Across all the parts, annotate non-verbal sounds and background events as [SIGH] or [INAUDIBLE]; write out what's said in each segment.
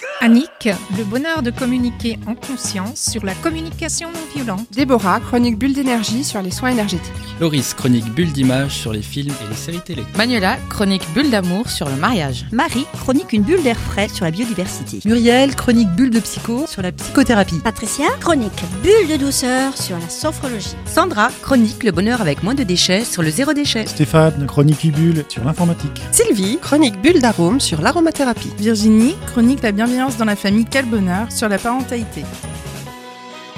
good. Annick, le bonheur de communiquer en conscience sur la communication non violente. Déborah, chronique bulle d'énergie sur les soins énergétiques. Loris, chronique bulle d'image sur les films et les séries télé. Manuela, chronique bulle d'amour sur le mariage. Marie, chronique une bulle d'air frais sur la biodiversité. Muriel, chronique bulle de psycho sur la psychothérapie. Patricia, chronique bulle de douceur sur la sophrologie. Sandra, chronique le bonheur avec moins de déchets sur le zéro déchet. Stéphane, chronique bulle sur l'informatique. Sylvie, chronique bulle d'arôme sur l'aromathérapie. Virginie, chronique la bienveillance dans la famille Quel sur la parentalité.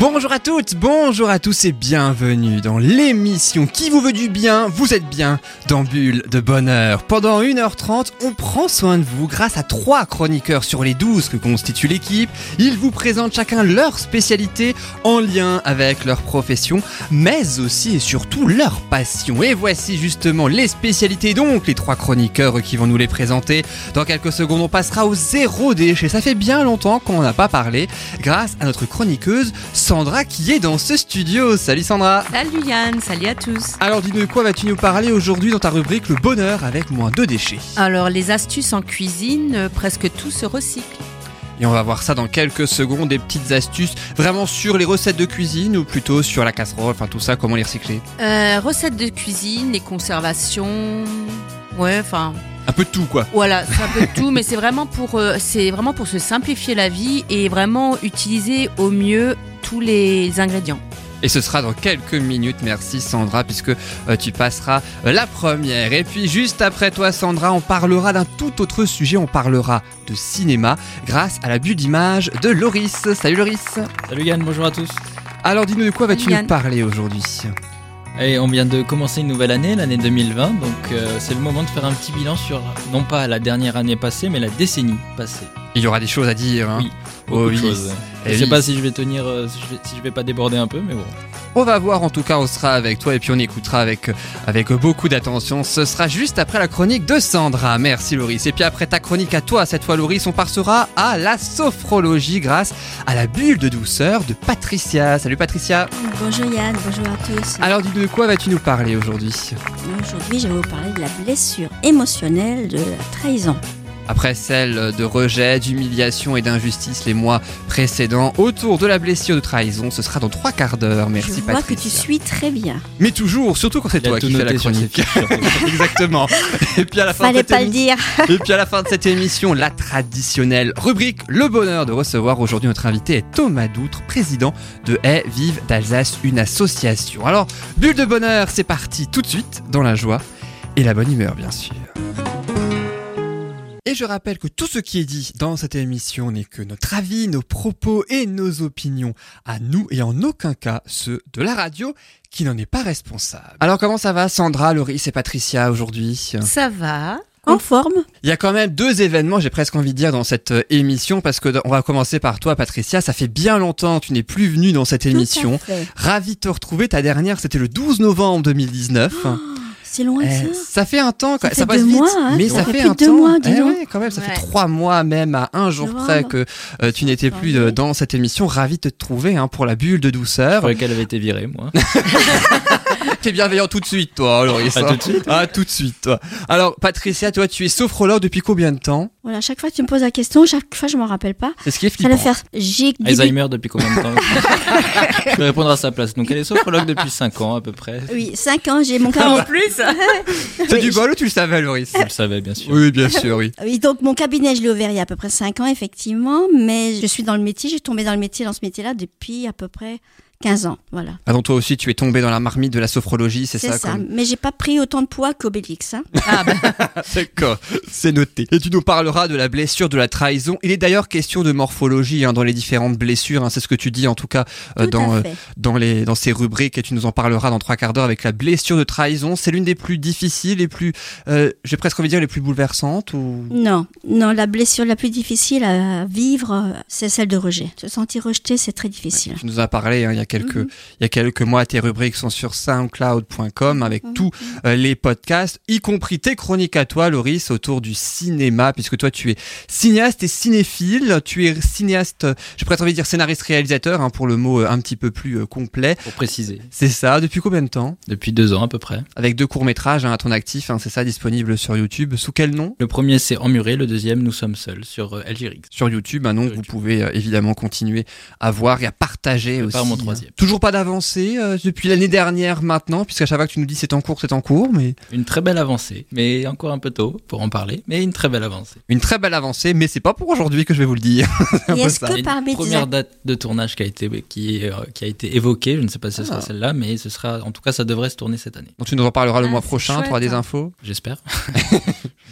Bonjour à toutes, bonjour à tous et bienvenue dans l'émission qui vous veut du bien, vous êtes bien dans Bulle de Bonheur. Pendant 1h30, on prend soin de vous grâce à trois chroniqueurs sur les 12 que constitue l'équipe. Ils vous présentent chacun leur spécialité en lien avec leur profession, mais aussi et surtout leur passion. Et voici justement les spécialités, donc les trois chroniqueurs qui vont nous les présenter. Dans quelques secondes, on passera au zéro déchet. Ça fait bien longtemps qu'on n'a pas parlé grâce à notre chroniqueuse Sandra qui est dans ce studio. Salut Sandra. Salut Yann, salut à tous. Alors dis-nous de quoi vas-tu nous parler aujourd'hui dans ta rubrique Le bonheur avec moins de déchets. Alors les astuces en cuisine, euh, presque tout se recycle. Et on va voir ça dans quelques secondes, des petites astuces vraiment sur les recettes de cuisine ou plutôt sur la casserole, enfin tout ça, comment les recycler? Euh, Recettes de cuisine, les conservations, ouais, enfin un peu de tout quoi. Voilà, c'est un peu de tout, mais c'est vraiment pour euh, c'est vraiment pour se simplifier la vie et vraiment utiliser au mieux tous les ingrédients. Et ce sera dans quelques minutes, merci Sandra, puisque euh, tu passeras euh, la première. Et puis juste après toi Sandra, on parlera d'un tout autre sujet, on parlera de cinéma grâce à la bulle d'image de Loris. Salut Loris Salut Yann, bonjour à tous Alors dis-nous de quoi vas-tu nous parler aujourd'hui? Et on vient de commencer une nouvelle année, l'année 2020, donc euh, c'est le moment de faire un petit bilan sur non pas la dernière année passée, mais la décennie passée. Il y aura des choses à dire. Hein. Oui, beaucoup de choses. Je sais pas si je vais tenir, euh, si, je vais, si je vais pas déborder un peu, mais bon. On va voir, en tout cas, on sera avec toi et puis on écoutera avec, avec beaucoup d'attention. Ce sera juste après la chronique de Sandra. Merci Loris. Et puis après ta chronique à toi, cette fois Loris, on passera à la sophrologie grâce à la bulle de douceur de Patricia. Salut Patricia. Bonjour Yann, bonjour à tous. Alors dis de quoi vas-tu nous parler aujourd'hui? Aujourd'hui, je vais vous parler de la blessure émotionnelle de la trahison. Après celle de rejet, d'humiliation et d'injustice les mois précédents, autour de la blessure de trahison, ce sera dans trois quarts d'heure. Merci Je vois que tu suis très bien. Mais toujours, surtout quand c'est toi qui fais la chronique. [LAUGHS] Exactement. Et puis à la fin Fallait de pas le dire. [LAUGHS] Et puis à la fin de cette émission, la traditionnelle rubrique Le bonheur de recevoir aujourd'hui notre invité est Thomas Doutre, président de Haie Vive d'Alsace, une association. Alors, bulle de bonheur, c'est parti tout de suite dans la joie et la bonne humeur bien sûr. Et je rappelle que tout ce qui est dit dans cette émission n'est que notre avis, nos propos et nos opinions à nous et en aucun cas ceux de la radio qui n'en est pas responsable. Alors comment ça va Sandra, Loris et Patricia aujourd'hui? Ça va en forme? Il y a quand même deux événements, j'ai presque envie de dire, dans cette euh, émission, parce que on va commencer par toi, Patricia. Ça fait bien longtemps, tu n'es plus venue dans cette émission. Ravi de te retrouver. Ta dernière, c'était le 12 novembre 2019. Oh c'est loin Eh, ça. ça fait un temps, Ça ça, fait passe deux vite, mois, hein. mais Ça ça, fait un temps. mois, dis Eh ouais, quand même, ça fait trois mois même à un jour près que euh, tu n'étais plus euh, dans cette émission. Ravi de te trouver hein, pour la bulle de Je douceur. croyais qu'elle avait été virée, moi. [LAUGHS] [LAUGHS] T'es bienveillant tout de suite, toi, Loris. Ah, hein. tout de suite Ah, tout de suite, toi. Alors, Patricia, toi, tu es sophrologue depuis combien de temps? Voilà, chaque fois que tu me poses la question, chaque fois je m'en rappelle pas. C'est ce qui est flippant. faire. J'ai Alzheimer depuis combien de temps [LAUGHS] Je vais répondre à sa place. Donc elle est sophrologue depuis 5 ans à peu près. Oui, 5 ans, j'ai mon En cabinet. plus [LAUGHS] C'est du bol ou tu le savais, Loris? Je le savais bien sûr. Oui, bien sûr, oui. Oui, donc mon cabinet, je l'ai ouvert il y a à peu près 5 ans, effectivement, mais je suis dans le métier, j'ai tombé dans le métier, dans ce métier-là, depuis à peu près 15 ans, voilà. Ah, donc toi aussi, tu es tombé dans la marmite de la sophrologie, c'est C'est ça, ça. comme- Mais j'ai pas pris autant de poids qu'Obélix. Hein. [LAUGHS] Ah bah, [LAUGHS] D'accord, c'est noté. Et tu nous parleras de la blessure de la trahison. Il est d'ailleurs question de morphologie hein, dans les différentes blessures. hein, c'est ce que tu dis en tout cas euh, Tout dans, euh, dans, les, dans ces rubriques et tu nous en parleras dans trois quarts d'heure avec la blessure de trahison. C'est l'une des plus difficiles, les plus, euh, j'ai presque envie de dire les plus bouleversantes ou... Non, non, la blessure la plus difficile à vivre, euh, c'est celle de rejet. Se sentir rejeté, c'est très difficile. Tu nous as parlé hein, il y a quelques, il y a quelques mois. Tes rubriques sont sur soundcloud.com avec tous euh, les podcasts, y compris tes chroniques à toi, Loris, autour du cinéma, puisque toi, tu es cinéaste et cinéphile. Tu es cinéaste, je pourrais envie de dire scénariste-réalisateur, hein, pour le mot euh, un petit peu plus euh, complet. Pour préciser. C'est ça. Depuis combien de temps? Depuis deux ans à peu près. Avec deux courts-métrages hein, à ton actif, hein, c'est ça, disponible sur YouTube. Sous quel nom? Le premier, c'est Emmuré. Le deuxième, Nous sommes seuls, sur LGRX. Sur YouTube, un nom que vous pouvez évidemment continuer à voir et à partager aussi. Par mon troisième. Toujours pas d'avancée depuis l'année dernière maintenant, puisqu'à chaque fois que tu nous dis c'est en cours, c'est en cours, mais... Une très belle avancée, mais encore un peu tôt pour en parler, mais une très belle avancée. Une très belle avancée, mais c'est pas pour aujourd'hui que je vais vous le dire. [LAUGHS] est-ce que parmi une première date de tournage qui a été, qui, euh, qui a été évoquée, je ne sais pas si ce sera Ah. celle-là, mais ce sera, en tout cas, ça devrait se tourner cette année. Donc tu nous en parleras le Ah, mois prochain, tu auras des infos J'espère. [LAUGHS] je ne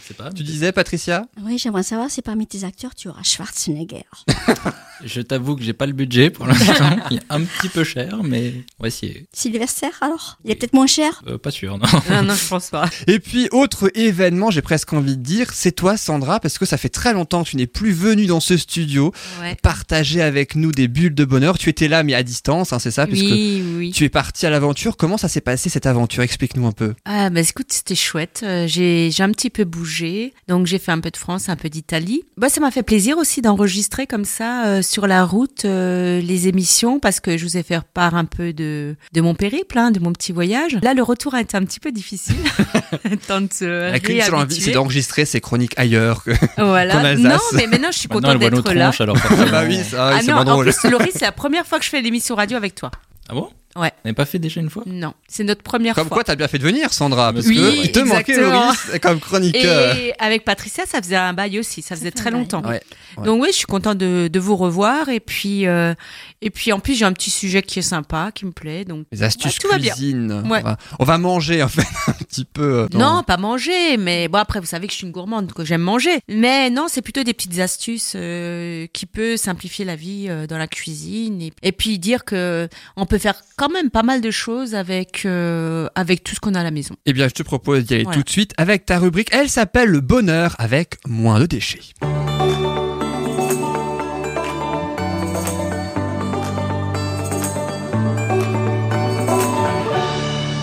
sais pas. Tu disais, Patricia Oui, j'aimerais savoir si parmi tes acteurs, tu auras Schwarzenegger. [LAUGHS] Je t'avoue que j'ai pas le budget pour l'instant. Il est un petit peu cher, mais on va essayer. Sylvester, alors? Il est peut-être moins cher? Euh, pas sûr, non. Non, non, je pense pas. Et puis, autre événement, j'ai presque envie de dire, c'est toi, Sandra, parce que ça fait très longtemps que tu n'es plus venue dans ce studio Ouais. partager avec nous des bulles de bonheur. Tu étais là, mais à distance, hein, c'est ça puisque Oui, oui. tu es parti à l'aventure. Comment ça s'est passé cette aventure? Explique-nous un peu. Ah, bah écoute, c'était chouette. Euh, j'ai j'ai un petit peu bougé. Donc, j'ai fait un peu de France, un peu d'Italie. Bah, ça m'a fait plaisir aussi d'enregistrer comme ça euh, sur la route euh, les émissions parce que je vous ai fait part un peu de, de mon périple, hein, de mon petit voyage. Là, le retour a été un petit peu difficile. [LAUGHS] Tant de se La qu'une seule envie, c'est d'enregistrer ces chroniques ailleurs. que- Voilà. Alsace. Non, mais maintenant, je suis contente elle voit nos d'être là. tronches, alors forcément. [LAUGHS] bah oui, ça, Ah c'est non, en drôle. plus, Laurie, c'est la première fois que je fais l'émission radio avec toi. Ah bon? Ouais. On n'avait pas fait déjà une fois? Non, c'est notre première Comme fois. quoi, t'as bien fait de venir, Sandra, parce Oui, que il te manquait, exactement. Loris, comme chroniqueur. Et avec Patricia, ça faisait un bail aussi, ça faisait très longtemps. Ouais, ouais. Donc oui, je suis contente de, de vous revoir et puis euh, et puis en plus j'ai un petit sujet qui est sympa, qui me plaît. Donc Les astuces Ouais, tout va bien. cuisine. Ouais. On, va, on va manger, en fait, petit peu. euh, dans- non, pas manger, mais bon après vous savez que je suis une gourmande, que j'aime manger. Mais non, c'est plutôt des petites astuces euh, qui peut simplifier la vie euh, dans la cuisine et, et puis dire que on peut faire quand même pas mal de choses avec euh, avec tout ce qu'on a à la maison. Eh bien, je te propose d'y aller Voilà. tout de suite avec ta rubrique. Elle s'appelle Le bonheur avec moins de déchets.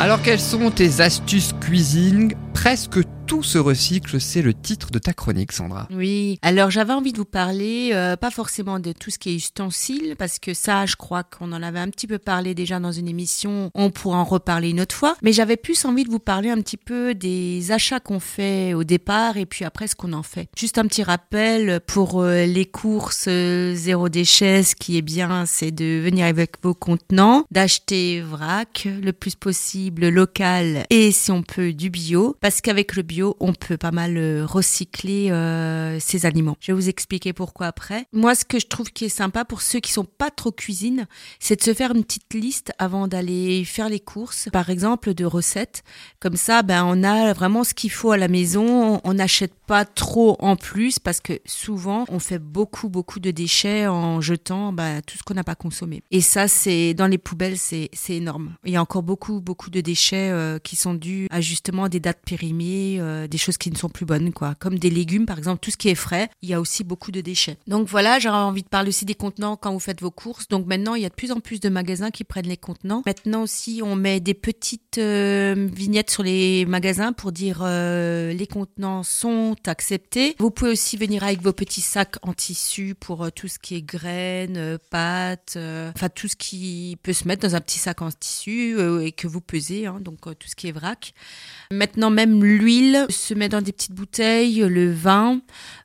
Alors, quelles sont tes astuces cuisine Presque tout se recycle, c'est le titre de ta chronique, Sandra. Oui, alors j'avais envie de vous parler, euh, pas forcément de tout ce qui est ustensiles, parce que ça, je crois qu'on en avait un petit peu parlé déjà dans une émission, on pourra en reparler une autre fois, mais j'avais plus envie de vous parler un petit peu des achats qu'on fait au départ et puis après ce qu'on en fait. Juste un petit rappel pour euh, les courses euh, zéro déchet, ce qui est bien, c'est de venir avec vos contenants, d'acheter vrac le plus possible local et si on peut du bio, parce qu'avec le bio, on peut pas mal euh, recycler euh, ces aliments. Je vais vous expliquer pourquoi après. Moi, ce que je trouve qui est sympa pour ceux qui sont pas trop cuisine, c'est de se faire une petite liste avant d'aller faire les courses, par exemple de recettes. Comme ça, ben on a vraiment ce qu'il faut à la maison. On n'achète pas trop en plus parce que souvent on fait beaucoup beaucoup de déchets en jetant ben, tout ce qu'on n'a pas consommé. Et ça, c'est dans les poubelles, c'est énorme. Il y a encore beaucoup beaucoup de déchets euh, qui sont dus à justement des dates périmées, euh, des choses qui ne sont plus bonnes, quoi. Comme des légumes, par exemple, tout ce qui est frais, il y a aussi beaucoup de déchets. Donc voilà, j'aurais envie de parler aussi des contenants quand vous faites vos courses. Donc maintenant, il y a de plus en plus de magasins qui prennent les contenants. Maintenant aussi, on met des petites euh, vignettes sur les magasins pour dire les contenants sont acceptés. Vous pouvez aussi venir avec vos petits sacs en tissu pour euh, tout ce qui est graines, euh, pâtes, euh, enfin tout ce qui peut se mettre dans un petit sac en tissu euh, et que vous pesez, hein, donc euh, tout ce qui est vrac. Maintenant, même l'huile se met dans des petites bouteilles, le vin,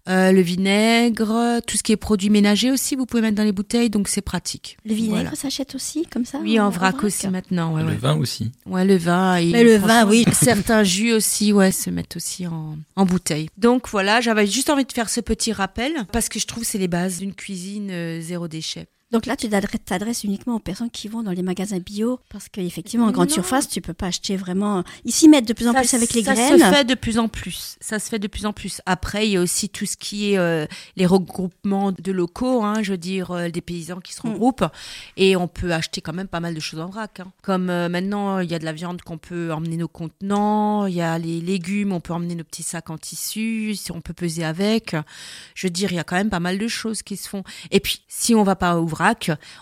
euh, le vinaigre, tout ce qui est produits ménagers aussi, vous pouvez mettre dans les bouteilles, donc c'est pratique. Le vinaigre Voilà. s'achète aussi, comme ça Oui, en en vrac vrac aussi maintenant. Ouais, Le ouais. vin aussi. Ouais, le vin. et Mais le vin, oui. Certains jus aussi, ouais, se mettent aussi en, en bouteille. Donc voilà, j'avais juste envie de faire ce petit rappel parce que je trouve que c'est les bases d'une cuisine euh, zéro déchet. Donc là, tu t'adresses- uniquement aux personnes qui vont dans les magasins bio, parce qu'effectivement, en grande Non. surface, tu peux pas acheter vraiment. Ici, mettre de plus en Ça- plus avec les ça graines. se fait de plus en plus. Ça se fait de plus en plus. Après, il y a aussi tout ce qui est euh, les regroupements de locaux, hein, je veux dire euh, des paysans qui se Mm. regroupent, et on peut acheter quand même pas mal de choses en vrac. hein. Comme euh, maintenant, il y a de la viande qu'on peut emmener nos contenants, il y a les légumes, on peut emmener nos petits sacs en tissu, si on peut peser avec. Je veux dire, il y a quand même pas mal de choses qui se font. Et puis, si on va pas au vrac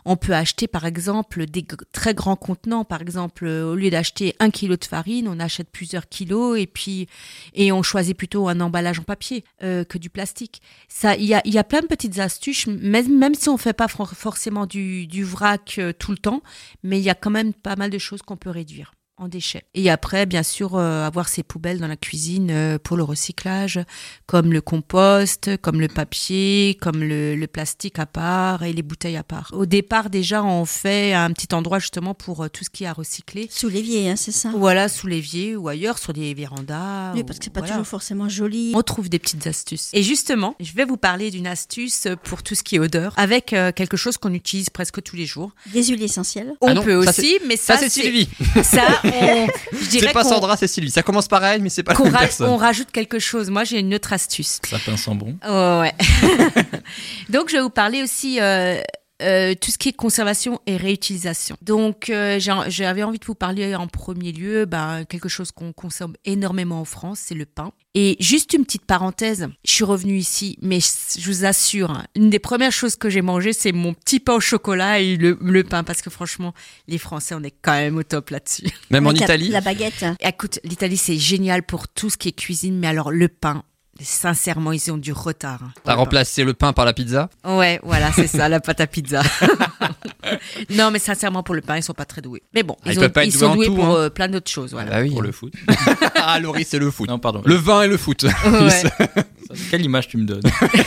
on peut acheter par exemple des très grands contenants. Par exemple, au lieu d'acheter un kilo de farine, on achète plusieurs kilos et puis et on choisit plutôt un emballage en papier que du plastique. Ça, il y a, y a plein de petites astuces, même, même si on fait pas forcément du, du vrac tout le temps, mais il y a quand même pas mal de choses qu'on peut réduire en déchets. Et après, bien sûr, euh, avoir ces poubelles dans la cuisine euh, pour le recyclage, comme le compost, comme le papier, comme le, le, plastique à part et les bouteilles à part. Au départ, déjà, on fait un petit endroit justement pour euh, tout ce qui est à recycler. Sous l'évier, hein, c'est ça? Voilà, sous l'évier ou ailleurs, sur des vérandas. Oui, parce que c'est pas toujours forcément joli. On trouve des petites astuces. Et justement, je vais vous parler d'une astuce pour tout ce qui est odeur, avec quelque chose qu'on utilise presque tous les jours. Des huiles essentielles. On ah peut aussi, mais ça, ça c'est Sylvie. Ça, [LAUGHS] c'est pas Sandra, c'est Sylvie. Ça commence pareil, mais c'est pas la même personne. On rajoute quelque chose. Moi, j'ai une autre astuce. Ça sent bon. Oh, ouais. [LAUGHS] Donc, je vais vous parler aussi. Euh, euh, tout ce qui est conservation et réutilisation. Donc, euh, j'avais envie de vous parler en premier lieu, ben, quelque chose qu'on consomme énormément en France, c'est le pain. Et juste une petite parenthèse, je suis revenue ici, mais je vous assure, hein, une des premières choses que j'ai mangé, c'est mon petit pain au chocolat et le, le, pain, parce que franchement, les Français, on est quand même au top là-dessus. Même en Italie La baguette. Écoute, l'Italie, c'est génial pour tout ce qui est cuisine, mais alors le pain, Sincèrement, ils ont du retard. T'as remplacé le pain par la pizza? Ouais, voilà, c'est ça, la pâte à pizza. [LAUGHS] [LAUGHS] non, mais sincèrement, pour le pain, ils sont pas très doués. Mais bon, ah, ils, ils sont doués pour hein. euh, plein d'autres choses. Voilà. Ah bah oui, pour le foot. [LAUGHS] ah, Laurie, c'est le foot. Non, pardon. Le vin et le foot. Ouais. Quelle image tu me donnes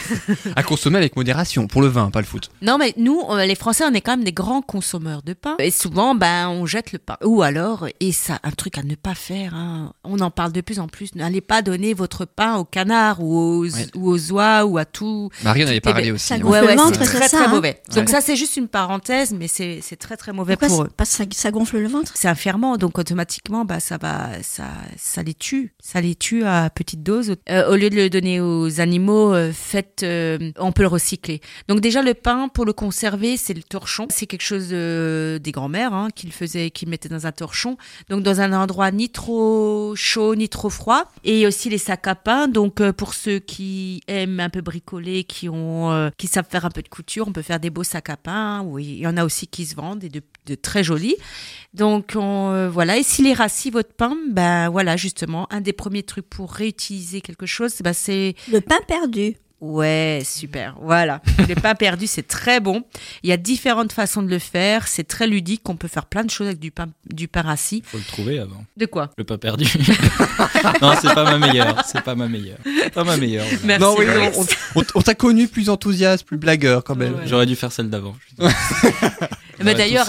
[LAUGHS] À consommer avec modération, pour le vin, pas le foot. Non, mais nous, les Français, on est quand même des grands consommateurs de pain. Et souvent, ben, on jette le pain. Ou alors, et ça, un truc à ne pas faire, hein, on en parle de plus en plus, n'allez pas donner votre pain au canard ou aux, ou aux oies ou à tout. Marie en avait parlé aussi. ça ouais. gonfle Ouais, ouais, le ventre, c'est très ça, très hein. mauvais. Donc ça, c'est juste une parenthèse, mais c'est c'est très très mauvais Pourquoi pour eux. Parce que ça, ça gonfle le ventre? C'est un ferment, donc automatiquement, bah, ça va, ça, ça les tue. Ça les tue à petite dose. Euh, au lieu de le donner aux animaux, euh, faites, euh, on peut le recycler. Donc déjà, le pain, pour le conserver, c'est le torchon. C'est quelque chose euh, des grands-mères hein, qui le faisaient, qui le mettaient dans un torchon. Donc dans un endroit ni trop chaud, ni trop froid. Et aussi les sacs à pain. Donc pour ceux qui aiment un peu bricoler, qui ont, qui savent faire un peu de couture, on peut faire des beaux sacs à pain. Oui, il y en a aussi qui se vendent et de, très jolis. Donc on, voilà, et s'il est rassis votre pain, ben voilà justement un des premiers trucs pour réutiliser quelque chose, ben, c'est Le pain perdu. ouais super, voilà. le [LAUGHS] pain perdu c'est très bon. Il y a différentes façons de le faire, c'est très ludique, on peut faire plein de choses avec du pain du pain rassis. Faut le trouver avant. De quoi? Le pas perdu. [LAUGHS] non, c'est pas ma meilleure. C'est pas ma meilleure. Pas ma meilleure. [LAUGHS] Merci. Non, oui, on, on- on t'a connu plus enthousiaste, plus blagueur quand même. Ouais. J'aurais dû faire celle d'avant. Mais aurait d'ailleurs,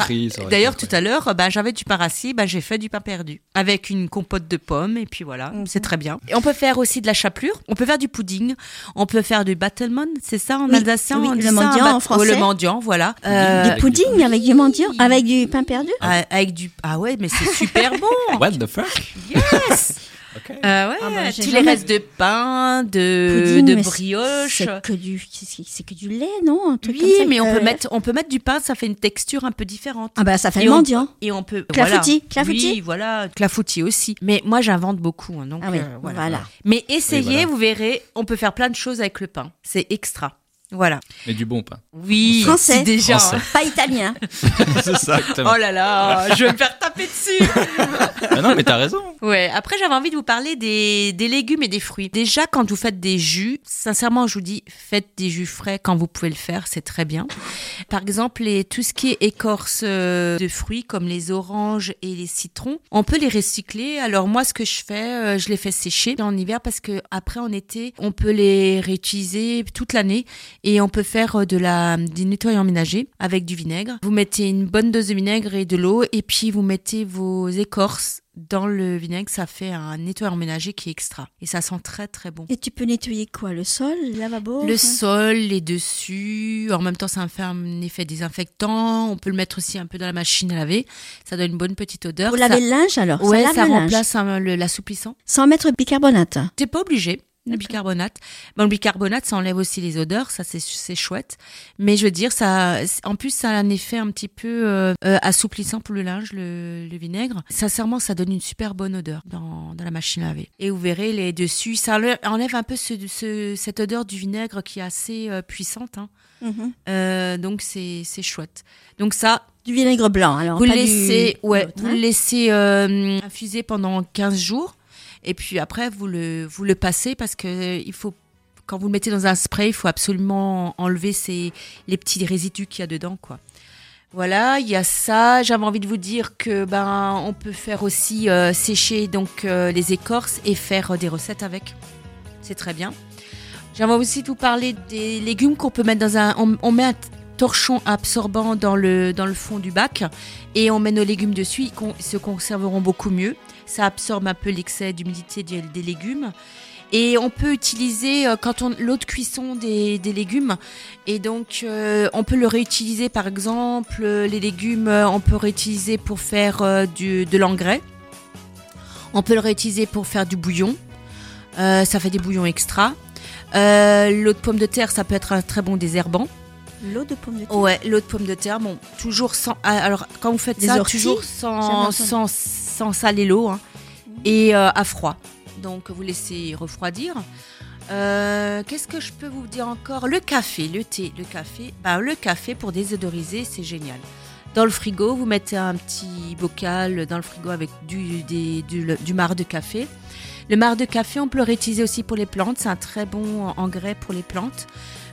d'ailleurs tout à l'heure, ben, j'avais du pain rassis, ben, j'ai fait du pain perdu avec une compote de pommes et puis voilà, Mhm. c'est très bien. Et on peut faire aussi de la chapelure, on peut faire du pudding, on peut faire du battleman, c'est ça en Oui, alsacien oui, on le ça, mendiant en français. Ouais, le mendiant, voilà. Euh, du du pudding avec du mendiant, avec du pain perdu euh, avec du ah ouais, mais c'est super [LAUGHS] bon. What the fuck? Yes. Ok. Euh, ouais, Ah bah, tous les restes de pain, de, Pudding, de brioche. C'est que du, c'est c'est que du lait, non Un truc Oui, comme ça, mais on euh, peut mettre, on peut mettre du pain, ça fait une texture un peu différente. Ah bah ça fait Et le on- mendiant. Et on peut. Clafoutis, voilà. clafoutis. Oui, voilà. Clafoutis aussi. Mais moi, j'invente beaucoup. hein, donc, Ah oui, euh, voilà. voilà. Mais essayez, Oui, voilà. vous verrez, on peut faire plein de choses avec le pain. C'est extra. Voilà. Mais du bon pain. Oui, Français. déjà. Français. hein. Pas italien. [LAUGHS] c'est ça. Exactement. Oh là là, je vais me faire taper dessus. [LAUGHS] Ah non, mais t'as raison. Ouais, après j'avais envie de vous parler des, des légumes et des fruits. Déjà, quand vous faites des jus, sincèrement, je vous dis, faites des jus frais quand vous pouvez le faire, c'est très bien. Par exemple, les, tout ce qui est écorce euh, de fruits, comme les oranges et les citrons, on peut les recycler. Alors moi, ce que je fais, euh, je les fais sécher en hiver parce que après en été, on peut les réutiliser toute l'année et on peut faire euh, de la du nettoyant ménager avec du vinaigre. Vous mettez une bonne dose de vinaigre et de l'eau et puis vous mettez vos écorces dans le vinaigre, ça fait un nettoyant ménager qui est extra. Et ça sent très très bon. Et tu peux nettoyer quoi? Le sol, le lavabo Le sol, les dessus, en même temps ça fait un effet désinfectant, on peut le mettre aussi un peu dans la machine à laver, ça donne une bonne petite odeur. Pour ça... laver le linge alors? Ouais, ça, lave ça le remplace le- l'assouplissant. Sans mettre bicarbonate? T'es pas obligé. Le bicarbonate. Bon, le bicarbonate, ça enlève aussi les odeurs, ça c'est chouette. Mais je veux dire, ça, en plus, ça a un effet un petit peu euh, euh, assouplissant pour le linge, le, le, vinaigre. Sincèrement, ça donne une super bonne odeur dans, dans, la machine à laver. Et vous verrez les dessus, ça enlève un peu ce, ce, cette odeur du vinaigre qui est assez euh, puissante. Hein. Mm-hmm. donc c'est chouette. Donc ça, du vinaigre blanc, alors. Vous le laissez, ouais, vous hein. laissez infuser pendant 15 jours. Et puis après, vous le, vous le passez parce que il faut, quand vous le mettez dans un spray, il faut absolument enlever ces, les petits résidus qu'il y a dedans, quoi. Voilà, il y a ça. J'avais envie de vous dire que ben on peut faire aussi euh, sécher donc euh, les écorces et faire euh, des recettes avec. C'est très bien. J'avais aussi de vous parler des légumes qu'on peut mettre dans un. On, met un torchon absorbant dans le, dans le fond du bac et on met nos légumes dessus. Ils se conserveront beaucoup mieux ça absorbe un peu l'excès d'humidité des, légumes. Et on peut utiliser euh, quand on l'eau de cuisson des, légumes. Et donc euh, on peut le réutiliser par exemple euh, les légumes on peut réutiliser pour faire du, de l'engrais. On peut le réutiliser pour faire du bouillon. ça fait des bouillons extra. l'eau de pomme de terre ça peut être un très bon désherbant. L'eau de pomme de terre. Ouais, l'eau de pomme de terre. Bon, toujours sans. Alors, quand vous faites ça, toujours sans, sans, sans saler l'eau hein, et euh, à froid. Donc, vous laissez refroidir. Euh, qu'est-ce que je peux vous dire encore? Le café, le thé, le café. Bah, le café pour désodoriser, c'est génial. Dans le frigo, vous mettez un petit bocal dans le frigo avec du, du, du marc de café. Le marc de café, on peut le réutiliser aussi pour les plantes. C'est un très bon engrais pour les plantes.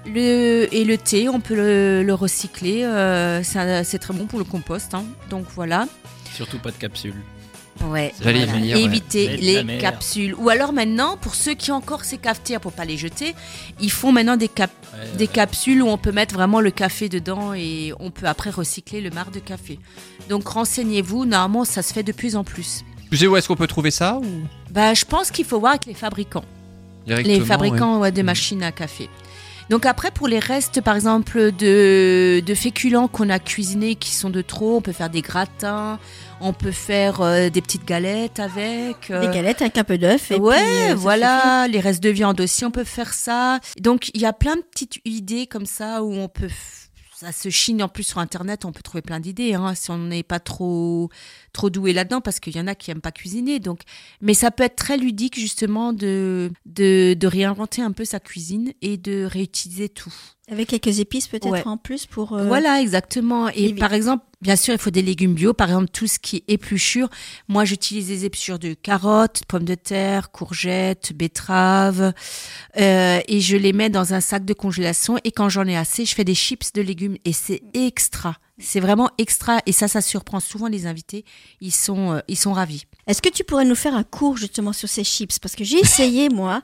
Le, et le thé, on peut le, recycler. Euh, c'est très bon pour le compost. Hein. Donc voilà. Surtout pas de capsules. Ouais, éviter les capsules. Ou alors maintenant, pour ceux qui ont encore ces cafetières pour pas les jeter, ils font maintenant des, cap des capsules où on peut mettre vraiment le café dedans et on peut après recycler le marc de café. Donc renseignez-vous, normalement ça se fait de plus en plus. Tu sais où est-ce qu'on peut trouver ça ou... bah, Je pense qu'il faut voir avec les fabricants. Les fabricants de mm. machines à café. Donc après, pour les restes, par exemple, de, de féculents qu'on a cuisinés qui sont de trop, on peut faire des gratins, on peut faire euh, des petites galettes avec. Euh, des galettes avec un peu d'œuf. Ouais, euh, voilà. Les restes de viande aussi, on peut faire ça. Donc il y a plein de petites idées comme ça où on peut ça se chine en plus sur internet, on peut trouver plein d'idées hein, si on n'est pas trop trop doué là-dedans parce qu'il y en a qui aiment pas cuisiner. Donc, mais ça peut être très ludique justement de, de, de réinventer un peu sa cuisine et de réutiliser tout. Avec quelques épices peut-être en plus pour. Euh, voilà, exactement. Et par exemple, bien sûr, il faut des légumes bio. Par exemple, tout ce qui est épluchure. Moi, j'utilise des épluchures de carottes, pommes de terre, courgettes, betteraves, euh, et je les mets dans un sac de congélation. Et quand j'en ai assez, je fais des chips de légumes et c'est extra. C'est vraiment extra et ça, ça surprend souvent les invités. Ils sont, euh, ils sont ravis. Est-ce que tu pourrais nous faire un cours justement sur ces chips? Parce que j'ai essayé [LAUGHS] moi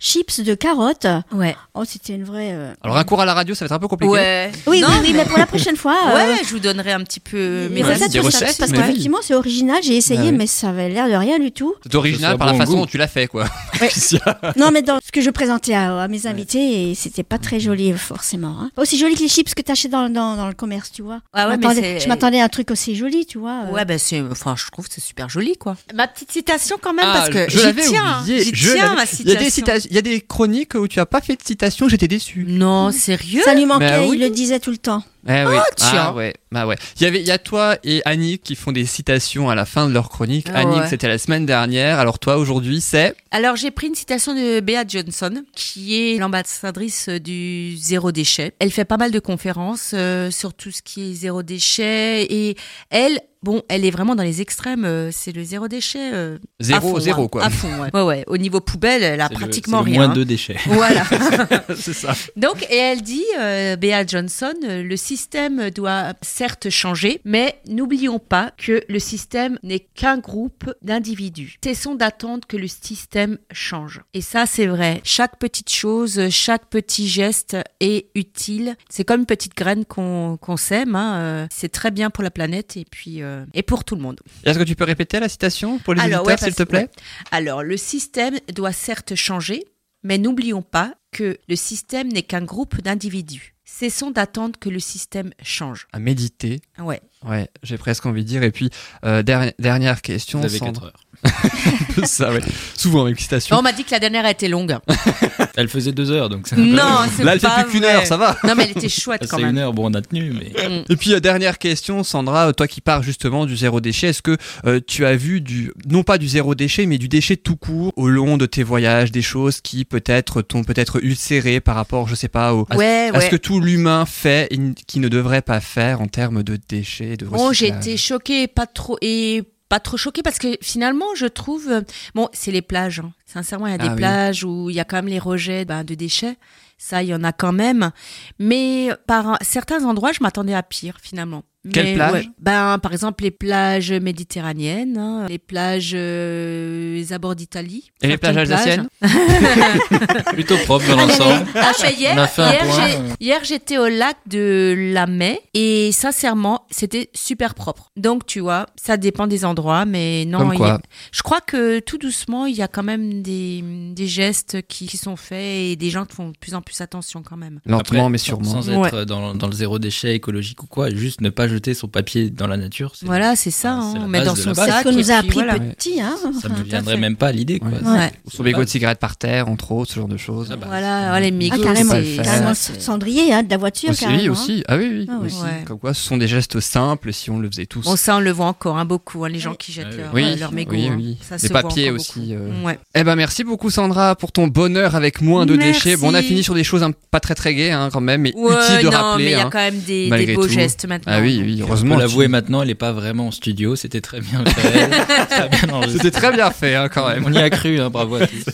chips de carottes. Ouais. Oh, c'était une vraie. Euh, Alors un cours à la radio, ça va être un peu compliqué. Ouais. Oui, oui, mais... pour la prochaine fois. Euh, ouais, je vous donnerai un petit peu mes recettes. Des recettes parce qu'effectivement, c'est original. J'ai essayé, mais ça avait l'air de rien du tout. C'est original par la façon dont tu l'as fait, quoi. [LAUGHS] non, mais dans ce que je présentais à, mes invités, c'était pas très joli, forcément. Hein. Aussi joli que les chips que tu achètes dans, dans, dans, le commerce, tu vois. Ah ouais, je m'attendais à un truc aussi joli, tu vois. Euh. Ouais, ben c'est, enfin, je trouve que c'est super joli, quoi. Ma petite citation quand même, ah, parce que j'y tiens. J'y tiens, ma citation. Il y a des chroniques où tu as pas fait de citation, j'étais déçu. Non, sérieux? Ça lui manquait, bah il le disait tout le temps. Eh oui. Oh, ah, ouais. Bah ouais. Il y avait, il y a toi et Annick qui font des citations à la fin de leur chronique. Ah Annick, c'était la semaine dernière. Alors toi, aujourd'hui, c'est Alors j'ai pris une citation de Bea Johnson, qui est l'ambassadrice du zéro déchet. Elle fait pas mal de conférences euh, sur tout ce qui est zéro déchet et elle, Bon, elle est vraiment dans les extrêmes. Euh, c'est le zéro déchet. Euh, zéro, zéro, hein, quoi. À fond, ouais. ouais, Au niveau poubelle, elle a pratiquement rien. Moins de déchets. Voilà. [LAUGHS] c'est ça. Donc, et elle dit, euh, Bea Johnson, le système doit certes changer, mais n'oublions pas que le système n'est qu'un groupe d'individus. Cessons d'attendre que le système change. Et ça, c'est vrai. Chaque petite chose, chaque petit geste est utile. C'est comme une petite graine qu'on sème. Hein. C'est très bien pour la planète. Et puis euh, et pour tout le monde. Est-ce que tu peux répéter la citation pour les auditeurs, s'il te plaît Alors, le système doit certes changer, mais n'oublions pas que le système n'est qu'un groupe d'individus. Cessons d'attendre que le système change. À méditer. Ouais. Ouais, j'ai presque envie de dire. Et puis, euh, dernière question. Vous avez 4 heures. [LAUGHS] ça, ouais. Souvent avec citation. on m'a dit que la dernière a été longue. [LAUGHS] elle faisait deux heures, donc Non, c'est Là, elle fait pas plus qu'une vrai. heure, ça va. Non, mais elle était chouette quand C'est même. une heure, bon, on a tenu, mais. Mm. Et puis, euh, dernière question, Sandra, toi qui pars justement du zéro déchet, est-ce que euh, tu as vu du, non pas du zéro déchet, mais du déchet tout court au long de tes voyages, des choses qui peut-être t'ont peut-être ulcéré par rapport, je sais pas, au, à, Ouais, à ce ouais. que tout l'humain fait et n- qui ne devrait pas faire en termes de déchets, de Oh, j'ai recyclage été choquée, pas trop et pas trop choquée parce que finalement, je trouve euh, bon, c'est les plages. hein. Sincèrement, il y a des Ah oui. plages où il y a quand même les rejets ben, de déchets. Ça, il y en a quand même. Mais par certains endroits, je m'attendais à pire finalement. Quelles plages ouais. Ben, par exemple, les plages méditerranéennes, hein, les plages euh, les abords d'Italie. Et les plages alsaciennes [LAUGHS] Plutôt propre dans l'ensemble. Ah, hier, On a fait un hier, hier, j'étais au lac de la Mai et sincèrement, c'était super propre. Donc, tu vois, ça dépend des endroits, mais non. Il a- je crois que tout doucement, il y a quand même des, des gestes qui, qui sont faits et des gens qui font de plus en plus attention quand même. Lentement, Après, mais sûrement. Sans être dans, dans le zéro déchet écologique ou quoi, juste ne pas jeter son papier dans la nature. Voilà, c'est ça. Ah, c'est hein, la on met dans son sac. qu'on nous a appris voilà. petit. Hein Ça Enfin, me viendrait même pas à l'idée, quoi. Ouais. Ouais. Ou son bégot de cigarette par terre, entre autres, ce genre de choses. Ah bah, Voilà, ouais, les Ah, mégots, carrément, pas le c'est- faire. carrément c'est- cendrier hein, de la voiture, Aussi, carrément. oui, aussi. Ah oui, oui, Ah oui. aussi. Ouais. Comme quoi, ce sont des gestes simples si on le faisait tous. Bon, ça, on le voit encore hein, beaucoup, hein, les gens qui jettent Ah oui. leur, euh, leurs mégots. oui, Les papiers aussi, euh. Eh ben merci beaucoup Sandra pour ton bonheur avec moins de déchets. Bon, on a fini sur des choses pas très très gaies hein, quand même, mais de non, rappeler. mais il y a quand même des, beaux tout. gestes maintenant. Ah oui, oui, On heureusement. peut l'avouer tu- maintenant, elle n'est pas vraiment en studio, c'était très bien fait. [LAUGHS] C'était très bien fait hein, quand même. On y a cru, hein, bravo à tous.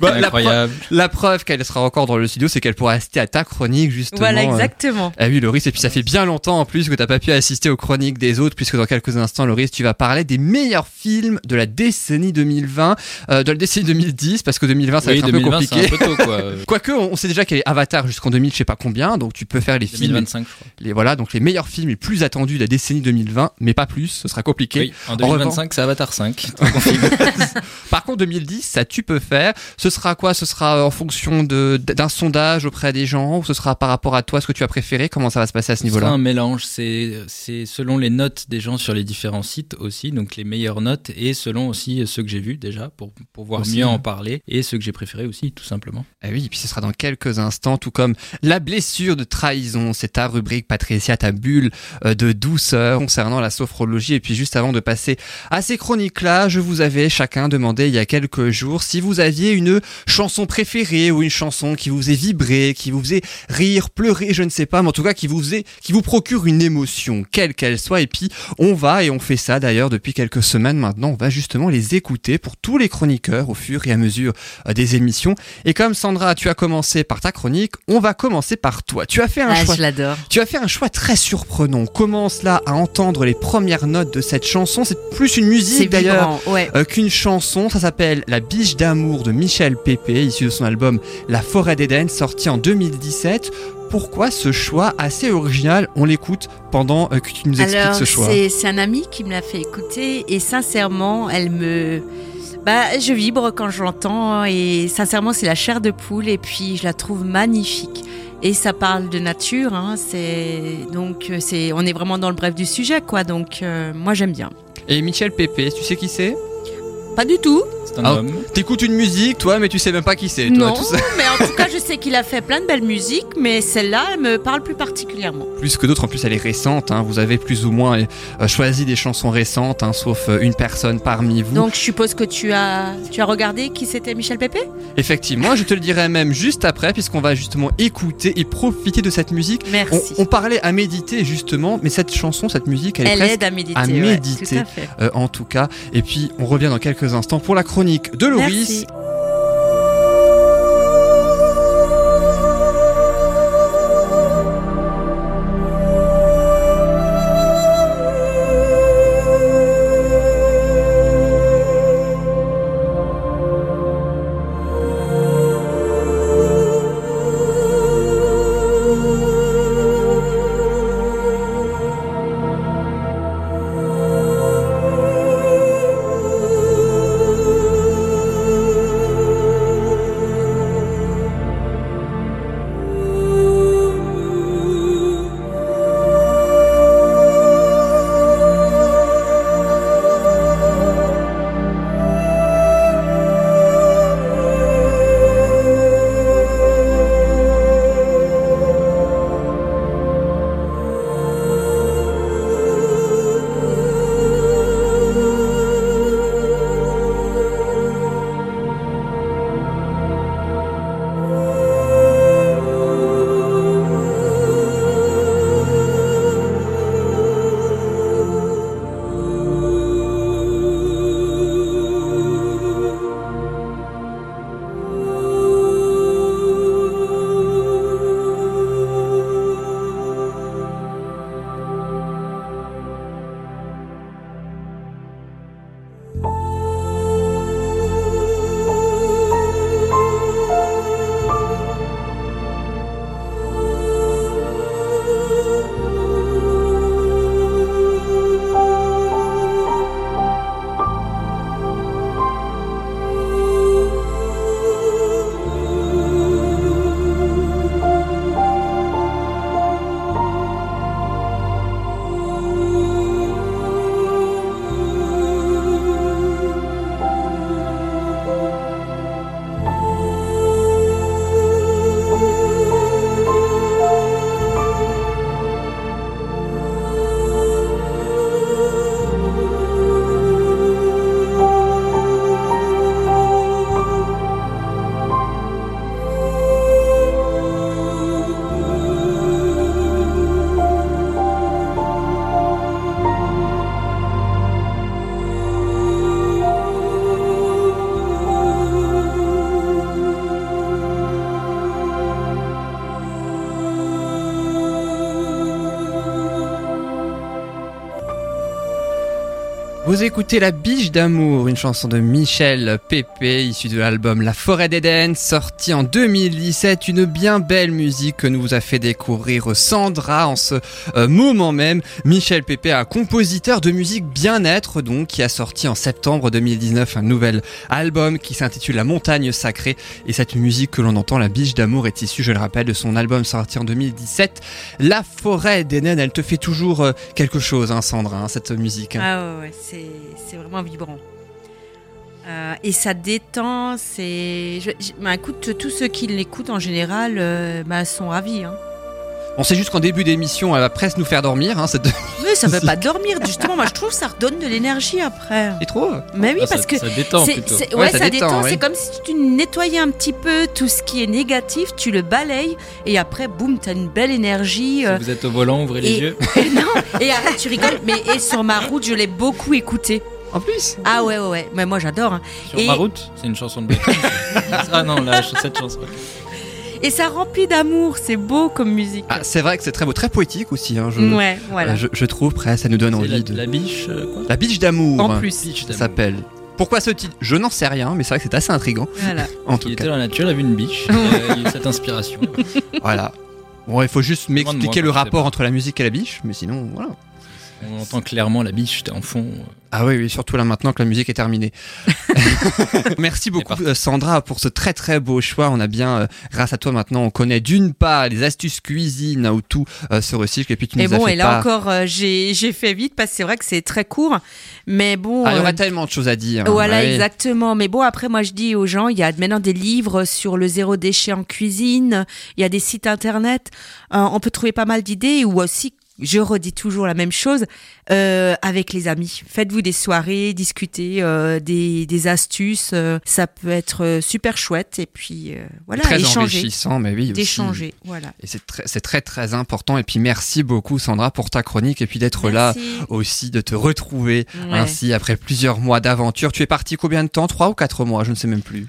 Bah, la incroyable. La preuve qu'elle sera encore dans le studio, c'est qu'elle pourra assister à ta chronique justement. Voilà, euh, exactement. Ah oui, Loris, et puis ça fait bien longtemps en plus que t'as pas pu assister aux chroniques des autres, puisque dans quelques instants, Loris, tu vas parler des meilleurs films de la décennie 2020, euh, de la décennie 2010, parce que 2020, ça Oui, va être un 2020, peu c'est un compliqué. peu tôt, quoi. [LAUGHS] Quoique, on on sait déjà qu'elle est Avatar jusqu'en 2000, je sais pas combien, donc tu peux faire les films, 2025, je crois. les voilà, donc les meilleurs films les plus attendus de la décennie 2020, mais pas plus, ce sera compliqué. Oui, en revanche- 2025, c'est Avatar 5. [LAUGHS] On confirme. [LAUGHS] Par contre, 2010, ça tu peux faire. Ce sera quoi? Ce sera en fonction de d'un sondage auprès des gens, ou ce sera par rapport à toi, ce que tu as préféré? Comment ça va se passer à ce niveau-là? un mélange, c'est c'est selon les notes des gens sur les différents sites aussi, donc les meilleures notes, et selon aussi ceux que j'ai vus déjà, pour pouvoir Aussi, mieux hein. en parler, et ceux que j'ai préférés aussi, tout simplement. Ah oui, et puis ce sera dans quelques instants, tout comme la blessure de trahison. C'est ta rubrique, Patricia, ta bulle euh, de douceur concernant la sophrologie. Et puis juste avant de passer à ces chroniques-là, je vous avais chacun demandé il y a quelques jours si vous aviez une chanson préférée ou une chanson qui vous faisait vibrer, qui vous faisait rire, pleurer, je ne sais pas, mais en tout cas qui vous faisait, qui vous procure une émotion, quelle qu'elle soit. Et puis on va, et on fait ça d'ailleurs depuis quelques semaines maintenant, on va justement les écouter pour tous les chroniqueurs au fur et à mesure euh, des émissions. Et comme Sandra, tu as commencé par ta chronique, on va commencer par toi. Tu as fait un Ah, choix. je l'adore. Tu as fait un choix très surprenant. On commence là à entendre les premières notes de cette chanson. C'est plus une musique d'ailleurs ouais. euh, qu'une chanson. Ça s'appelle La biche d'amour de Michel Pépé, issu de son album La forêt d'Éden, sorti en 2017. Pourquoi ce choix assez original? On l'écoute pendant euh, que tu nous expliques Alors, ce choix. c'est un ami qui me l'a fait écouter et sincèrement, elle me. Bah, je vibre quand je l'entends et sincèrement, c'est la chair de poule et puis je la trouve magnifique. Et ça parle de nature, hein, c'est donc euh, c'est on est vraiment dans le bref du sujet quoi. Donc euh, moi j'aime bien. Et Michel Pépé, tu sais qui c'est? Pas du tout. C'est un Ah, homme. T'écoutes une musique, toi, mais tu sais même pas qui c'est. toi, Non, tout ça. [LAUGHS] mais en tout cas, je sais qu'il a fait plein de belles musiques, mais celle-là, elle me parle plus particulièrement. plus que d'autres. En plus, elle est récente. hein. Vous avez plus ou moins euh, choisi des chansons récentes, hein, sauf euh, une personne parmi vous. Donc, je suppose que tu as, tu as regardé qui c'était Michel Pépé? Effectivement, je te le dirai même juste après, puisqu'on va justement écouter et profiter de cette musique. On, Merci. on parlait à méditer justement, mais cette chanson, cette musique, elle, est Elle presque aide à méditer. à ouais, méditer, tout à fait. euh, en tout cas. Et puis, on revient dans quelques instants pour la chronique de Loris. Vous écoutez La Biche d'amour, une chanson de Michel Pépé, issue de l'album La Forêt d'Éden, sorti en 2017. Une bien belle musique que nous vous a fait découvrir Sandra en ce euh, moment même. Michel Pépé, un compositeur de musique bien-être, donc, qui a sorti en septembre 2019 un nouvel album qui s'intitule La Montagne Sacrée. Et cette musique que l'on entend, La Biche d'amour, est issue, je le rappelle, de son album sorti en 2017. La Forêt d'Éden, elle te fait toujours euh, quelque chose, hein, Sandra, hein, cette musique. Ah ouais, ouais c'est vraiment vibrant. Euh, et ça détend, c'est. Bah, écoute, tous ceux qui l'écoutent en général euh, bah, sont ravis. Hein. On sait juste qu'en début d'émission, elle va presque nous faire dormir. Hein, cette... [LAUGHS] Oui, ça ne veut pas [LAUGHS] dormir, justement. Moi, je trouve que ça redonne de l'énergie après. Et trop Mais oui, Ah, parce ça- que. ça détend c'est- plutôt. c'est- Ouais, Ouais, ça ça, détend. C'est comme si tu nettoyais un petit peu tout ce qui est négatif, tu le balayes, et après, boum, t'as une belle énergie. Si euh, vous êtes au volant, ouvrez les et, yeux. [LAUGHS] et non, et arrête, tu rigoles, mais et sur ma route, je l'ai beaucoup écouté. En plus? Ah ouais, ouais, ouais. Mais moi, j'adore. hein. Sur Et- ma route, c'est une chanson de Ah non, là, cette chanson. Et ça remplit d'amour, c'est beau comme musique. Ah, c'est vrai que c'est très beau, très poétique aussi. Hein, je, ouais, voilà. euh, je, je trouve, presque, ça nous donne envie la, de. la biche, euh, quoi La biche d'amour. En plus. Biche ça s'appelle. Pourquoi ce titre? Je n'en sais rien, mais c'est vrai que c'est assez intriguant. Voilà. [LAUGHS] En tout Il était cas, dans la nature, il a vu une biche, il a eu cette inspiration. voilà. Bon, il faut juste m'expliquer le rapport entre la musique et la biche, mais sinon, voilà. On entend clairement la biche en fond. Ah oui, oui, surtout là maintenant que la musique est terminée. [LAUGHS] Merci beaucoup euh, Sandra pour ce très très beau choix. On a bien, euh, grâce à toi maintenant, on connaît d'une part les astuces cuisine où tout euh, se recycle et puis tu Et nous as bon, fait et là part- encore, euh, j'ai j'ai fait vite parce que c'est vrai que c'est très court. Mais bon. Ah, il y euh, aurait tellement de choses à dire. Voilà, Ouais. exactement. Mais bon, après, moi, je dis aux gens, il y a maintenant des livres sur le zéro déchet en cuisine. Il y a des sites internet. Euh, on peut trouver pas mal d'idées ou aussi. Je redis toujours la même chose euh, avec les amis. Faites-vous des soirées, discutez euh, des, des astuces. euh, ça peut être super chouette. Et puis voilà, très échanger, enrichissant, mais oui. d'échanger. Voilà. Et c'est très, c'est très très important. Et puis merci beaucoup Sandra pour ta chronique et puis d'être là aussi, de te retrouver Ouais. ainsi après plusieurs mois d'aventure. Tu es parti combien de temps? Trois ou quatre mois? Je ne sais même plus.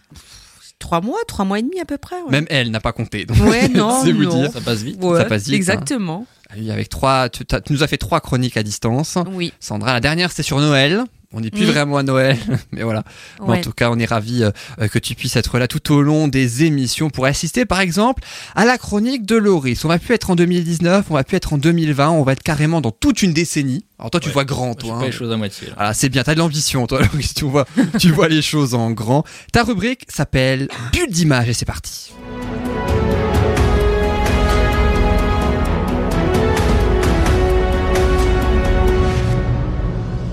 Trois mois, trois mois et demi à peu près. ouais. Même elle n'a pas compté. donc Ouais, [LAUGHS] non, c'est vous non. dire. Ça passe vite. Ouais, ça passe vite, hein. Exactement. Ah oui, avec trois, tu, tu nous as fait trois chroniques à distance. Oui. Sandra, la dernière c'était sur Noël. On n'est plus Mm. vraiment à Noël, [LAUGHS] mais voilà. Mais. En tout cas, on est ravis euh, euh, que tu puisses être là tout au long des émissions pour assister, par exemple, à la chronique de Loris. On va plus être en 2019, on va plus être en 2020, on va être carrément dans toute une décennie. Alors toi, tu Ouais. vois grand, Je fais toi. pas hein. les choses à moitié. là. Voilà, c'est bien, t'as de l'ambition, toi, [LAUGHS] Loris. Tu vois, tu vois les choses en grand. Ta rubrique s'appelle Bulle d'image et c'est parti.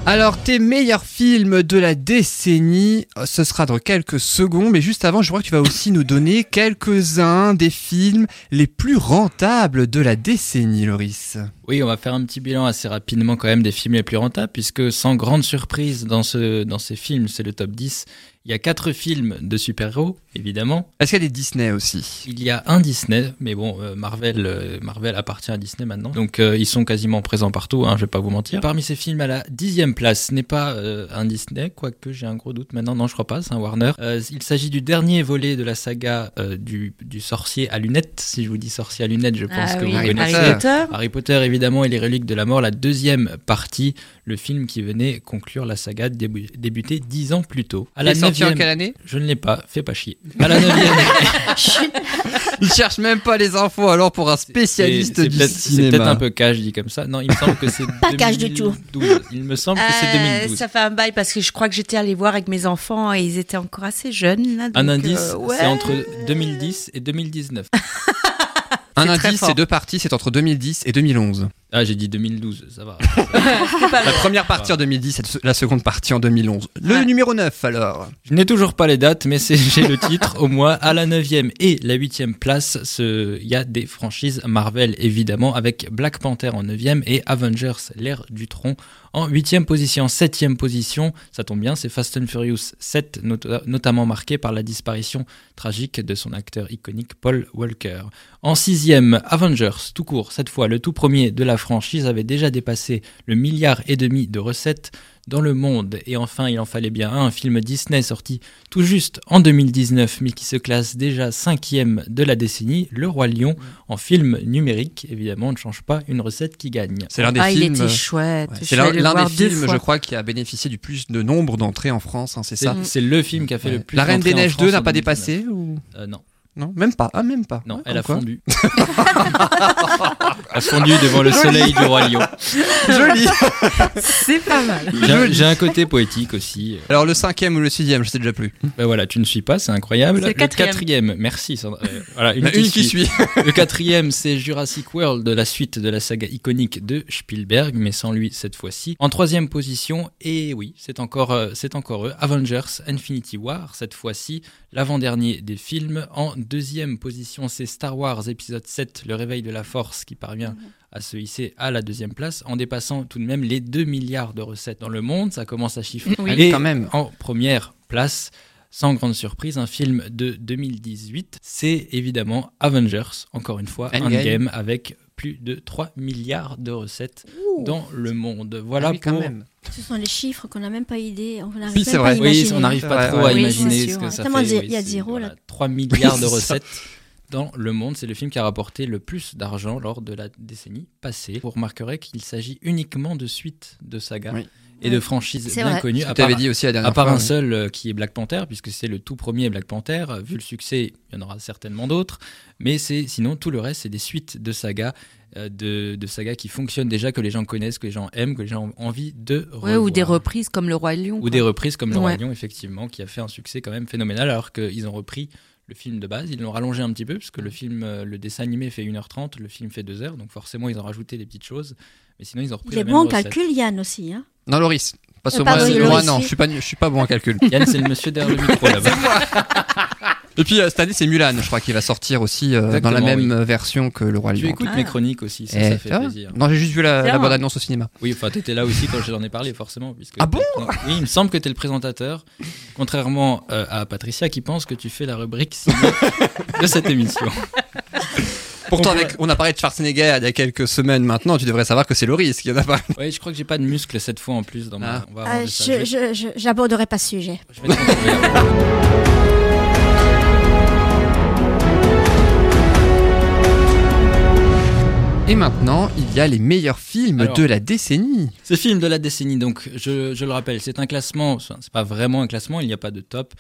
Alors, tes meilleurs films de la décennie, euh, ce sera dans quelques secondes, mais juste avant, je crois que tu vas aussi nous donner quelques-uns des films les plus rentables de la décennie, Loris. Oui, on va faire un petit bilan assez rapidement quand même des films les plus rentables, puisque sans grande surprise dans, ce, dans ces films, c'est le top 10. Il y a quatre films de super-héros, évidemment. Est-ce qu'il y a des Disney aussi? Il y a un Disney, mais bon, euh, Marvel, euh, Marvel appartient à Disney maintenant. Donc euh, ils sont quasiment présents partout, hein, je vais pas vous mentir. Parmi ces films, à la dixième place, ce n'est pas euh, un Disney, quoique j'ai un gros doute maintenant. Non, je crois pas, c'est un Warner. Euh, il s'agit du dernier volet de la saga euh, du, du sorcier à lunettes. Si je vous dis sorcier à lunettes, je pense Ah que oui, vous Harry connaissez. Harry Potter. Harry Potter, évidemment, et les reliques de la mort, la deuxième partie, le film qui venait conclure la saga débu- débutée dix ans plus tôt. À la est sorti en neuvième, quelle année? Je ne l'ai pas, fais pas chier. À la neuvième, [LAUGHS] Il cherche même pas les infos alors pour un spécialiste du peut-être- C'est cinéma. peut-être un peu cash dit comme ça. Non, il me semble que c'est [LAUGHS] Pas cash du tout. 2012. Il me semble que c'est Euh, 2012. ça fait un bail parce que je crois que j'étais allée voir avec mes enfants et ils étaient encore assez jeunes. Là, Un indice, euh, ouais. c'est entre 2010 et 2019. [LAUGHS] Un indice, c'est deux parties, c'est entre 2010 et 2011. Ah, j'ai dit 2012, ça va. [LAUGHS] La première partie en 2010 et la seconde partie en 2011. Le Ouais. numéro 9 alors. Je n'ai toujours pas les dates, mais j'ai le titre au moins. À la 9e et la 8e place, ce- il y a des franchises Marvel, évidemment, avec Black Panther en 9e et Avengers, l'ère du tronc, en 8e position. 7e position, ça tombe bien, c'est Fast and Furious 7, not- notamment marqué par la disparition tragique de son acteur iconique Paul Walker. En 6e, Avengers, tout court, cette fois le tout premier de la franchise avait déjà dépassé le milliard et demi de recettes dans le monde. Et enfin, il en fallait bien un, un film Disney sorti tout juste en 2019, mais qui se classe déjà cinquième de la décennie, Le Roi Lion, en film numérique. Évidemment, on ne change pas une recette qui gagne. C'est l'un des Ah, il films. était chouette. Ouais, c'est l'un des films, je crois, qui a bénéficié du plus de nombre d'entrées en France. hein, c'est C'est ça. c'est le film qui a fait Ouais. le plus La Reine des Neiges France 2 n'a pas 2019. dépassé ou Euh, non. Non Même pas. Ah, même pas. Non, Ouais, elle a quoi. fondu. elle [LAUGHS] a fondu devant le soleil du roi lion. [LAUGHS] Joli. C'est pas mal. J'ai un- côté poétique aussi. Alors le cinquième ou le sixième, je sais déjà plus. Ben voilà, tu ne suis pas, c'est incroyable. C'est le quatrième. quatrième, merci. Sandra. Euh, voilà, Une, une qui suit. Le quatrième, c'est Jurassic World, la suite de la saga iconique de Spielberg, mais sans lui cette fois-ci. En troisième position, et oui, c'est encore, euh, c'est encore eux, Avengers Infinity War, cette fois-ci, l'avant-dernier des films. En deuxième position, c'est Star Wars épisode 7, Le réveil de la force, qui parvient à se hisser à la deuxième place, en dépassant tout de même les 2 milliards de recettes dans le monde. Ça commence à chiffrer. Oui. Et Quand même. en première place, sans grande surprise, un film de 2018, c'est évidemment Avengers, encore une fois, Endgame. Endgame, avec plus de 3 milliards de recettes dans le monde. Voilà Ah oui, quand pour... même. Ce sont les chiffres qu'on n'a même pas idée. On n'arrive Oui, c'est pas vrai. à Oui, imaginer. on n'arrive pas trop à Oui, imaginer ce que ça fait. il y a- oui, il y a c'est- zéro, voilà, là. 3 milliards de recettes dans le monde. C'est le film qui a rapporté le plus d'argent lors de la décennie passée. Vous remarquerez qu'il s'agit uniquement de suites de sagas Oui. Et de franchises bien vrai. connues. Tu à part- dit aussi la dernière À part fois, un oui. seul euh, qui est Black Panther, puisque c'est le tout premier Black Panther. Euh, Vu le succès, il y en aura certainement d'autres. Mais c'est sinon tout le reste, c'est des suites de sagas, euh, de, de sagas qui fonctionnent déjà, que les gens connaissent, que les gens aiment, que les gens ont envie de Ouais, ou des revoir. reprises comme Le Roi Lion. Ou quoi. des reprises comme Le Roi Ouais. Lion, effectivement, qui a fait un succès quand même phénoménal, alors qu'ils ont repris le film de base. Ils l'ont rallongé un petit peu, puisque le film, le dessin animé fait 1h30, le film fait 2h, donc forcément ils ont rajouté des petites choses. Mais sinon, ils ont repris Il est la même bon en recette. calcul, Yann aussi. Hein. Non, Loris. Parce que Euh, moi, pardon, Loris, non, je suis pas, je suis pas bon en calcul. [LAUGHS] Yann, c'est le monsieur derrière le micro là-bas. [LAUGHS] Et puis euh, cette année, c'est Mulan, je crois, qui va sortir aussi euh, dans la même oui. euh, version que le Roi Tu Lion. écoutes Ah. mes chroniques aussi, ça, Eh, ça fait tu vois plaisir. Non, j'ai juste vu la, Bien. la bande annonce au cinéma. Oui, enfin, t'étais là aussi quand j'en ai parlé, forcément. Puisque Ah bon Oui, il me semble que t'es le présentateur, contrairement euh, à Patricia qui pense que tu fais la rubrique ciné [LAUGHS] de cette émission. Pourtant, On avec, on a parlé de Schwarzenegger il y a quelques semaines maintenant, tu devrais savoir que c'est Loris qui en a parlé. Oui, je crois que j'ai pas de muscles cette fois en plus dans ma. Ah. On va Euh, j'aborderai pas ce sujet. Je vais. Et maintenant, il y a les meilleurs films Alors. de la décennie. Ce film de la décennie, donc je, je le rappelle, c'est un classement, c'est pas vraiment un classement, il n'y a pas de top,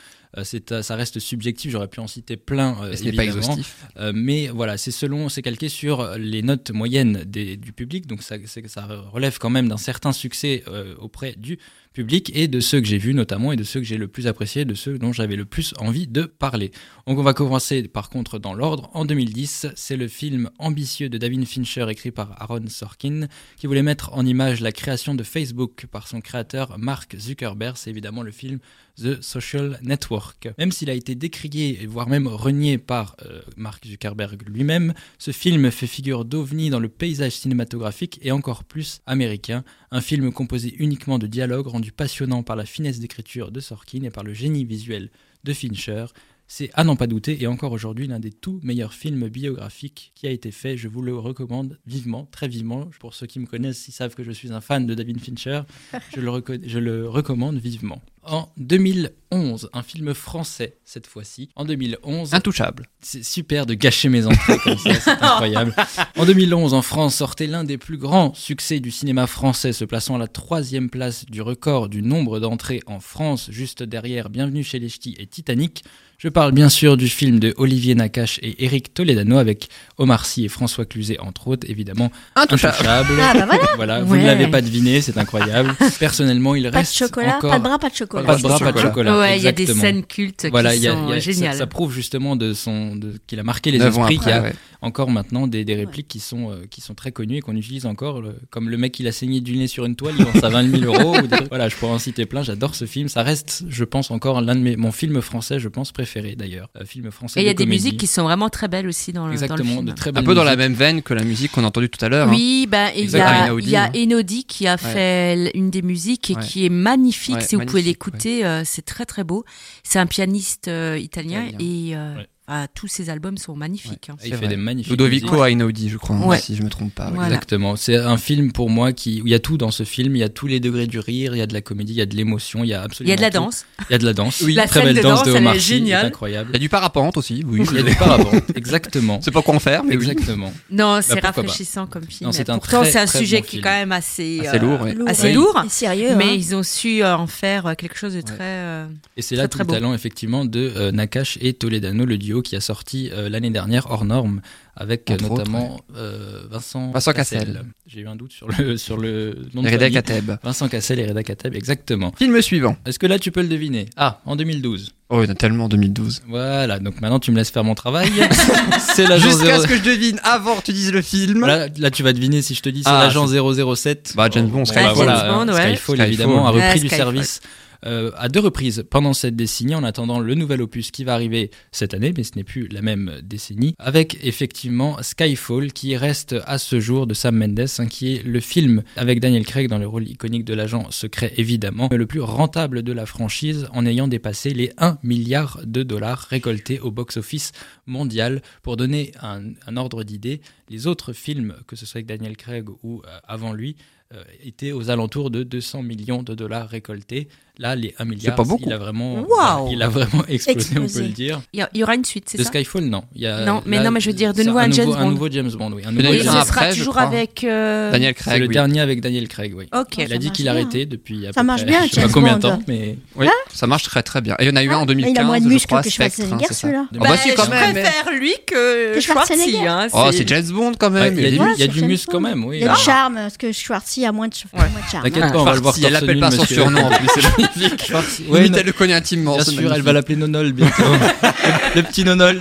ça reste subjectif, j'aurais pu en citer plein, euh, ce n'est pas exhaustif. Euh, mais voilà, c'est selon, c'est calqué sur les notes moyennes des- du public, donc ça, ça relève quand même d'un certain succès euh, auprès du public et de ceux que j'ai vus notamment et de ceux que j'ai le plus appréciés, de ceux dont j'avais le plus envie de parler. Donc on va commencer par contre dans l'ordre. En 2010, c'est le film ambitieux de David Fincher écrit par Aaron Sorkin qui voulait mettre en image la création de Facebook par son créateur Mark Zuckerberg. C'est évidemment le film The Social Network. Même s'il a été décrié, voire même renié par euh, Mark Zuckerberg lui-même, ce film fait figure d'ovni dans le paysage cinématographique et encore plus américain. Un film composé uniquement de dialogues rendu passionnant par la finesse d'écriture de Sorkin et par le génie visuel de Fincher. C'est à n'en pas douter et encore aujourd'hui l'un des tout meilleurs films biographiques qui a été fait. Je vous le recommande vivement, très vivement. Pour ceux qui me connaissent, ils savent que je suis un fan de David Fincher. [LAUGHS] Je le, je le recommande vivement. En 2011, un film français cette fois-ci. En 2011, Intouchable. c'est super de gâcher mes entrées comme ça, c'est [LAUGHS] incroyable. En 2011, en France, sortait l'un des plus grands succès du cinéma français, se plaçant à la troisième place du record du nombre d'entrées en France, juste derrière Bienvenue chez les Ch'tis et Titanic. Je parle bien sûr du film de Olivier Nakache et Eric Toledano avec Omar Sy et François Cluzet, entre autres, évidemment. Intouchable. Intouchable. Ah bah voilà. vous ne l'avez pas deviné, c'est incroyable. [LAUGHS] Personnellement, il Pas de reste chocolat, encore... pas de bras, pas de chocolat. Pas de bras, pas de chocolat. chocolat. Ouais, il y a des scènes cultes Voilà, qui il y a- sont il y a- géniales. Ça, ça prouve justement de son, de, qu'il a marqué les esprits, après, qu'il y a ouais. Encore maintenant des, des répliques qui, sont, euh, qui sont très connues et qu'on utilise encore, le- comme le mec qui a saigné du nez sur une toile, il vend ça 20 000 euros. ou des trucs. Voilà, je pourrais en citer plein, j'adore ce film. Ça reste, je pense, encore l'un de mes, mon film français, je pense, préféré d'ailleurs. Euh, film français. Et il y a de des musiques qui sont vraiment très belles aussi dans le, dans le Exactement, film. de très Un belles peu dans la même veine que la musique qu'on a entendue tout à l'heure. hein. Oui, ben il y a, Einaudi, il y a hein. Enodi qui a fait une des musiques et Ouais. qui est magnifique. Ouais, si vous pouvez l'écouter, euh, c'est très très beau. C'est un pianiste euh, italien Italien. et euh, Ouais. Ah, tous ses albums sont magnifiques. hein. Il fait des magnifiques Ludovico. Einaudi, je crois, hein, Ouais. si je me trompe pas. Voilà. Exactement. C'est un film pour moi qui il y a tout dans ce film. Il y a tous les degrés du rire, il y a de la comédie, il y a de l'émotion, il y a Il absolument. y a de la tout. danse. Il y a de la danse. [LAUGHS] Oui. La très scène belle de danse danse, de Omar Sy, incroyable. Il y a du parapente aussi, oui. Il y a du parapente, exactement. [LAUGHS] C'est pas quoi en faire, mais. Exactement. Non, c'est pourquoi pas. rafraîchissant comme film. Non, c'est un Pourtant, très, c'est un très sujet bon qui est quand même assez, Assez lourd, ouais. assez lourd. sérieux. Mais hein. ils ont su euh, en faire euh, quelque chose de très. euh, Et c'est là tout très le talent effectivement de euh, Nakash et Toledano, le duo qui a sorti euh, l'année dernière hors norme avec autres, notamment euh, Vincent, Vincent Cassel. J'ai eu un doute sur le sur le nom de Reda famille. Kateb. Vincent Cassel et Reda Kateb, exactement. Film suivant. Est-ce que là tu peux le deviner? Ah, en 2012. Oh, il y en a tellement en 2012. Voilà, donc maintenant tu me laisses faire mon travail. [LAUGHS] c'est l'agent Jusqu'à 0... ce que je devine avant que tu dises le film. Là, là, tu vas deviner si je te dis c'est Ah, l'agent 007. Bah, James Bond, Bon, Skyfall. bah, voilà, James Bond, euh, ouais. Skyfall, Skyfall. évidemment, a repris Ouais, du Skyfall. service euh, à deux reprises pendant cette décennie, en attendant le nouvel opus qui va arriver cette année, mais ce n'est plus la même décennie, avec effectivement Skyfall qui reste à ce jour de Sam Mendes, hein, qui est le film avec Daniel Craig dans le rôle iconique de l'agent secret évidemment, le plus rentable de la franchise en ayant dépassé les 1 milliard de dollars récoltés au box-office mondial. Pour donner un, ordre d'idée, les autres films, que ce soit avec Daniel Craig ou euh, avant lui, euh, étaient aux alentours de 200 millions de dollars récoltés. Là, les 1 milliard, pas beaucoup. il a vraiment, Waouh. [LAUGHS] il a vraiment explosé, on Explosé. peut le dire. Il y, il aura une suite, c'est De ça Skyfall, non. Il y a, Non, mais là, non, mais je veux dire, de nouveau un James nouveau, Un Bond. nouveau James Bond, oui. Un Il nouveau Et James ce un Bond. sera après, toujours avec. euh, Daniel C'est Craig. le oui. dernier avec Daniel Craig, oui. Ok. Il a dit qu'il arrêtait depuis. à Ça peu marche près, bien, Je sais pas combien de temps, mais. Oui, ça marche très très bien. Et il y en a eu un en Mais 2015. il a moins de je muscles crois, que Spectre, hein, Schwarzenegger, celui-là. Ah bah si, quand je préfère lui que. Schwarzenegger. Hein, Oh, c'est James Bond quand même. il y a Il du, il muscle quand même, oui. Il y a Ah, du charme, parce que Schwarzy a moins de, de charme. T'inquiète Ah, pas, on va le voir torse l'appelle pas son surnom en plus, magnifique. Limite, elle le connaît intimement. Bien sûr, elle va l'appeler Nonol bientôt. le, [LAUGHS] le petit Nonol.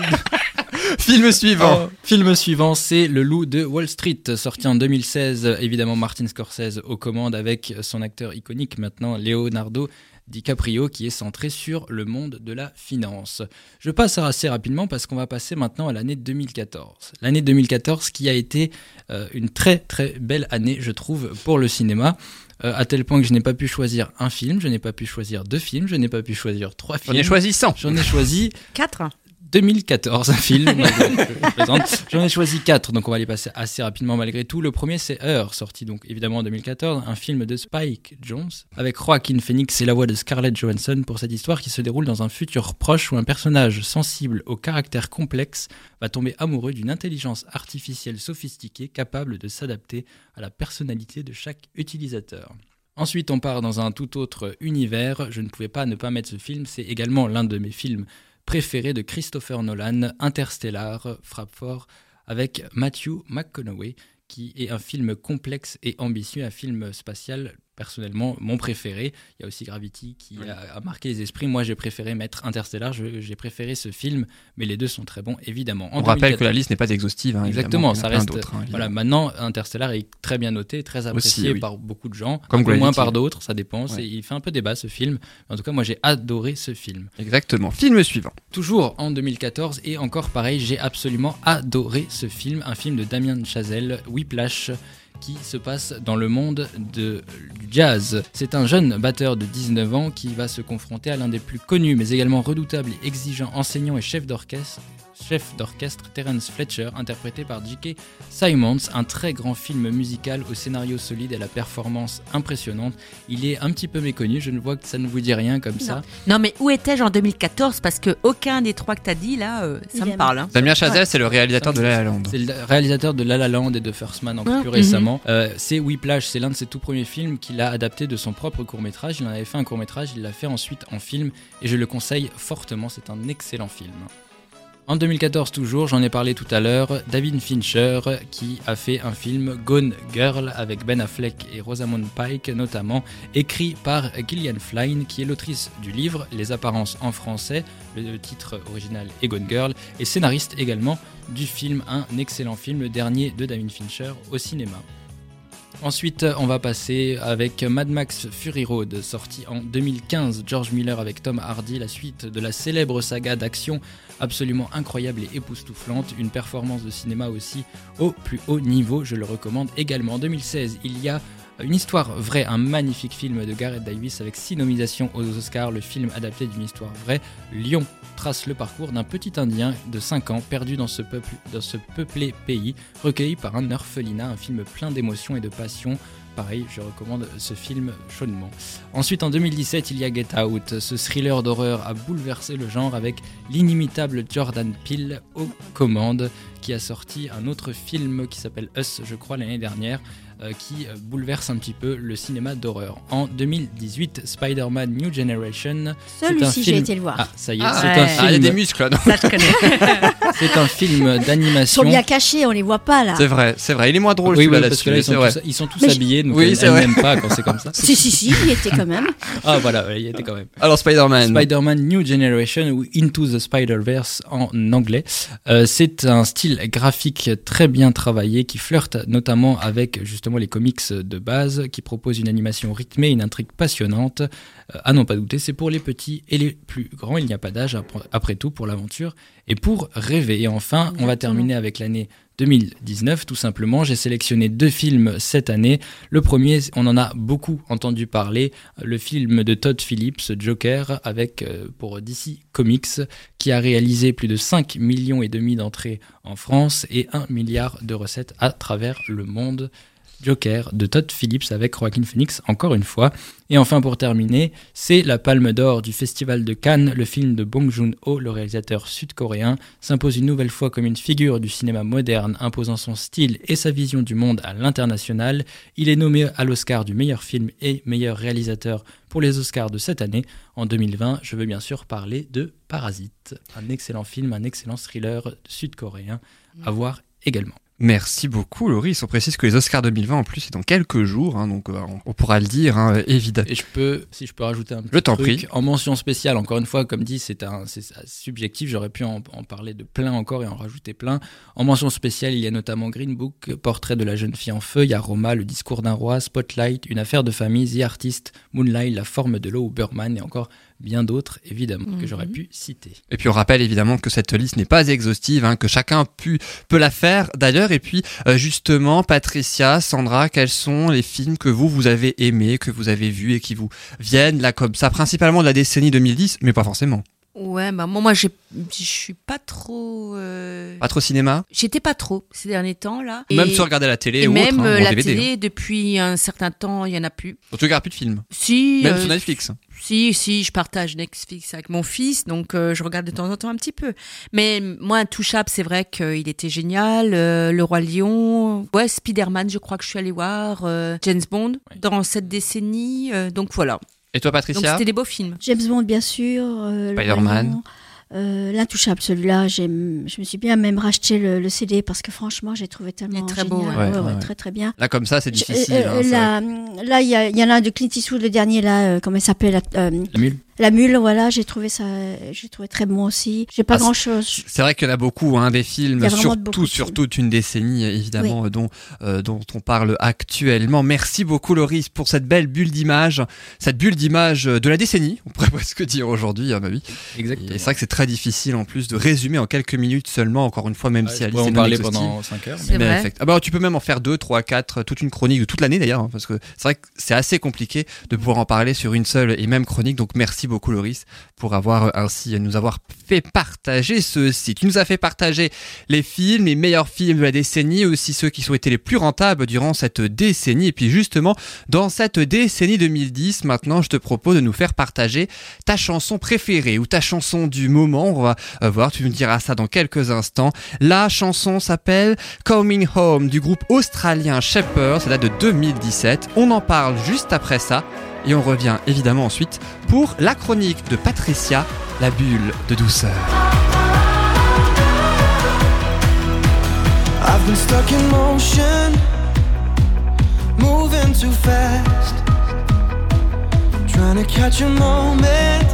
Film suivant. Oh, film suivant, c'est Le Loup de Wall Street, sorti en 2016. Évidemment, Martin Scorsese aux commandes avec son acteur iconique maintenant, Leonardo DiCaprio, qui est centré sur le monde de la finance. Je passe assez rapidement parce qu'on va passer maintenant à l'année 2014. L'année 2014 qui a été euh, une très très belle année, je trouve, pour le cinéma. Euh, à tel point que je n'ai pas pu choisir un film, je n'ai pas pu choisir deux films, je n'ai pas pu choisir trois J'en films. ai choisi 100. J'en ai choisi 4. 2014, un film. [LAUGHS] J'en ai choisi quatre, donc on va les passer assez rapidement malgré tout. Le premier, c'est Heure, sorti donc évidemment en 2014, un film de Spike Jones, avec Joaquin Phoenix et la voix de Scarlett Johansson pour cette histoire qui se déroule dans un futur proche où un personnage sensible au caractère complexe va tomber amoureux d'une intelligence artificielle sophistiquée capable de s'adapter à la personnalité de chaque utilisateur. Ensuite, on part dans un tout autre univers. Je ne pouvais pas ne pas mettre ce film. C'est également l'un de mes films préférés de Christopher Nolan, Interstellar, frappe fort, avec Matthew McConaughey, qui est un film complexe et ambitieux, un film spatial personnellement mon préféré. Il y a aussi Gravity qui a, a marqué les esprits. Moi, j'ai préféré mettre Interstellar. J'ai préféré ce film, mais les deux sont très bons, évidemment. En On rappelle 2014 que la liste n'est pas exhaustive. hein, Exactement, ça reste. hein, voilà, maintenant Interstellar est très bien noté, très apprécié Aussi, oui. par beaucoup de gens, Comme un moins par d'autres, ça dépend. Ouais. Il fait un peu débat ce film. En tout cas, moi j'ai adoré ce film. Exactement. Film suivant. Toujours en 2014 et encore pareil, j'ai absolument adoré ce film, un film de Damien Chazelle, Whiplash qui se passe dans le monde de, du jazz. C'est un jeune batteur de 19 ans qui va se confronter à l'un des plus connus mais également redoutables et exigeants enseignants et chef d'orchestre chef d'orchestre Terence Fletcher, interprété par J.K. Simons, un très grand film musical au scénario solide et à la performance impressionnante. Il est un petit peu méconnu, je ne vois que ça ne vous dit rien comme ça. Non, mais où étais-je en 2014 Parce que aucun des trois que t'as dit là, euh, ça Il me parle. hein. Damien Chazelle, c'est le réalisateur de La La Land. C'est le réalisateur de La La Land et de First Man encore Ah, plus mhm. récemment. Euh, c'est Whiplash, c'est l'un de ses tout premiers films qu'il a adapté de son propre court métrage. Il en avait fait un court métrage, il l'a fait ensuite en film et je le conseille fortement, c'est un excellent film. En 2014 toujours, j'en ai parlé tout à l'heure, David Fincher qui a fait un film Gone Girl avec Ben Affleck et Rosamund Pike notamment, écrit par Gillian Flynn qui est l'autrice du livre Les apparences en français, le titre original est Gone Girl, et scénariste également du film, un excellent film, le dernier de David Fincher au cinéma. Ensuite, on va passer avec Mad Max Fury Road, sorti en 2015. George Miller avec Tom Hardy, la suite de la célèbre saga d'action absolument incroyable et époustouflante. Une performance de cinéma aussi au plus haut niveau, je le recommande également. En 2016, il y a Une histoire vraie, un magnifique film de Gareth Davis avec six aux Oscars. Le film adapté d'une histoire vraie, Lyon, trace le parcours d'un petit Indien de 5 ans perdu dans ce, peuple, dans ce peuplé pays, recueilli par un orphelinat, un film plein d'émotions et de passion pareil, je recommande ce film chaudement. Ensuite, en 2017, il y a Get Out. Ce thriller d'horreur a bouleversé le genre avec l'inimitable Jordan Peele aux commandes, qui a sorti un autre film qui s'appelle Us, je crois, l'année dernière. Euh, qui euh, bouleverse un petit peu le cinéma d'horreur. En 2018, Spider-Man New Generation. Celui-ci, j'ai été le voir. Ah, ça y est, Ah, c'est ouais. un Ah, film. il y a des muscles, là, non Ça, je connais. [LAUGHS] c'est un film Ils d'animation. sont bien cachés, on les voit pas là. C'est vrai, c'est vrai. Il est moins drôle Oui, oui, celui-là parce que là, ils sont, tous, ils sont tous habillés, donc Oui, elle, c'est elle vrai. n'aime pas quand c'est comme ça. [LAUGHS] Si, si, si, il y était quand même. [LAUGHS] Ah voilà, il y était quand même. Alors Spider-Man. Spider-Man New Generation ou Into the Spider-Verse en anglais. Euh, c'est un style graphique très bien travaillé qui flirte notamment avec justement les comics de base, qui propose une animation rythmée, une intrigue passionnante. Euh, à n'en pas douter, c'est pour les petits et les plus grands. Il n'y a pas d'âge après- tout pour l'aventure et pour rêver. Et enfin, on va terminer avec l'année 2019, tout simplement. J'ai sélectionné deux films cette année. Le premier, on en a beaucoup entendu parler, le film de Todd Phillips, Joker, avec euh, pour DC Comics, qui a réalisé plus de 5 millions et demi d'entrées en France et 1 milliard de recettes à travers le monde. Joker de Todd Phillips avec Joaquin Phoenix encore une fois. Et enfin pour terminer, c'est la Palme d'Or du Festival de Cannes. Le film de Bong Joon-ho, le réalisateur sud-coréen, s'impose une nouvelle fois comme une figure du cinéma moderne, imposant son style et sa vision du monde à l'international. Il est nommé à l'Oscar du meilleur film et meilleur réalisateur pour les Oscars de cette année. En 2020, je veux bien sûr parler de Parasite, un excellent film, un excellent thriller sud-coréen à voir également. Merci beaucoup, Loris. On précise que les Oscars 2020, en plus, c'est dans quelques jours, hein, donc euh, on, pourra le dire, hein, évidemment. Et je peux, si je peux rajouter un petit Je truc, prie. en mention spéciale, encore une fois, comme dit, c'est un, subjectif. J'aurais pu en, en parler de plein encore et en rajouter plein. En mention spéciale, il y a notamment Green Book, Portrait de la jeune fille en feu. Il y a Roma, Le discours d'un roi, Spotlight, Une affaire de famille, The Artist, Moonlight, La forme de l'eau ou Burman et encore bien d'autres, évidemment, que j'aurais Mhm. pu citer. Et puis on rappelle évidemment que cette liste n'est pas exhaustive, hein, que chacun pu, peut la faire d'ailleurs. Et puis euh, justement, Patricia, Sandra, quels sont les films que vous, vous avez aimés, que vous avez vus et qui vous viennent là comme ça, principalement de la décennie 2010, mais pas forcément. Ouais, bah moi, moi je suis pas trop. euh, Pas trop cinéma? J'étais pas trop ces derniers temps là. Même Et- si on regardait la télé Et ou même autre, hein, euh, la DVD. télé, depuis un certain temps, il y en a plus. hein. Tu regardes plus de films Si. Même euh, sur Netflix Si, si, je partage Netflix avec mon fils, donc euh, je regarde de temps en temps un petit peu. Mais moi, Intouchable, c'est vrai qu'il était génial. Le Roi Lion, ouais, Spider-Man, je crois que je suis allée voir. James Bond, dans cette décennie. donc voilà. Et toi, Donc Patricia c'était des beaux films. James Bond, bien sûr. euh, Spider-Man. Euh, L'Intouchable, celui-là, j'aime- je me suis bien même racheté le, le CD parce que franchement, j'ai trouvé tellement très génial. beau, ouais. Ouais, Ouais, ouais, ouais. Très, très bien. Là, comme ça, c'est Je- difficile. euh, hein, là, il y, a- il y en a un de Clint Eastwood, le dernier, là, euh, comment il s'appelle la, euh, La mule la mule, voilà, j'ai trouvé ça, j'ai trouvé très bon aussi. J'ai pas Ah, c'est- grand chose. C'est vrai qu'il y en a beaucoup, hein, des films, surtout de sur films. toute une décennie, évidemment, dont, euh, dont on parle actuellement. Merci beaucoup, Loris, pour cette belle bulle d'image, cette bulle d'image de la décennie, on pourrait [LAUGHS] presque dire aujourd'hui, à ma vie. Et Exactement. c'est vrai que c'est très difficile, en plus, de résumer en quelques minutes seulement, encore une fois, même Ouais, si Alice est parler pendant 5 heures. C'est mais- vrai. effect- Ah bah, tu peux même en faire deux, trois, quatre, toute une chronique de toute l'année d'ailleurs, hein, parce que c'est vrai que c'est assez compliqué de pouvoir en parler sur une seule et même chronique. Donc merci beaucoup Loris pour avoir euh, ainsi nous avoir fait partager ceci. Tu nous as fait partager les films, les meilleurs films de la décennie, aussi ceux qui ont été les plus rentables durant cette décennie. Et puis justement, dans cette décennie 2010, maintenant, je te propose de nous faire partager ta chanson préférée ou ta chanson du moment. On va euh, voir, tu nous diras ça dans quelques instants. La chanson s'appelle Coming Home du groupe australien Shepherd, ça date de 2017. On en parle juste après ça et on revient évidemment ensuite pour la chronique de Patricia, la bulle de douceur. I've been stuck in motion, moving too fast, trying to catch a moment,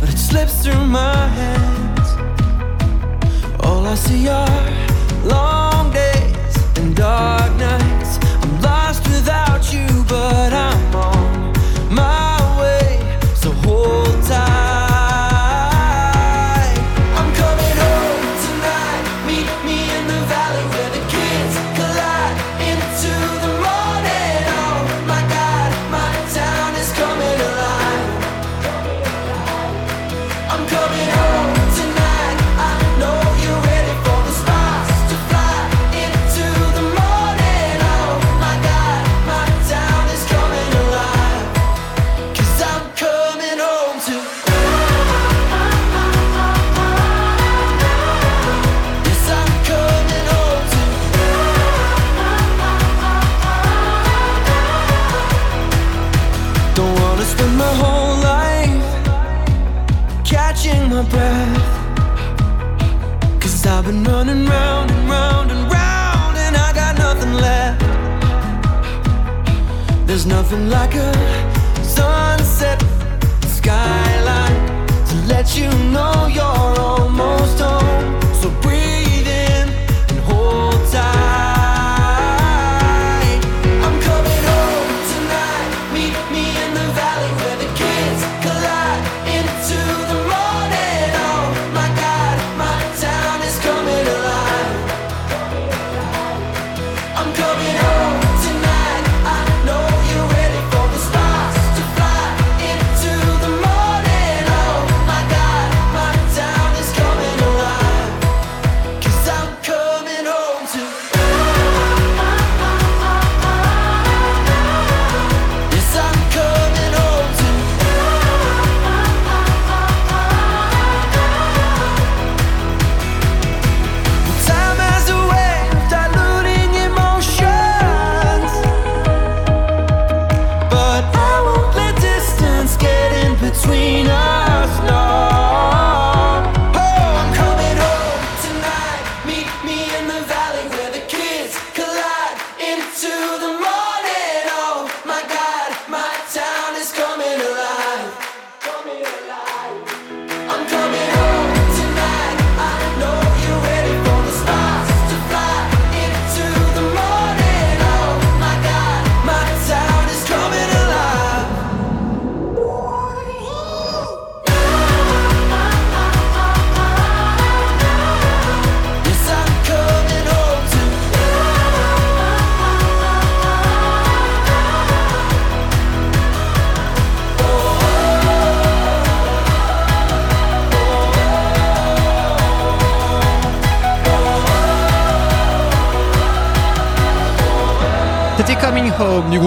but it slips through my hands. All I see are long days and dark nights. I'm lost without you, but I'm Nothing like a sunset skyline to let you know you're almost home.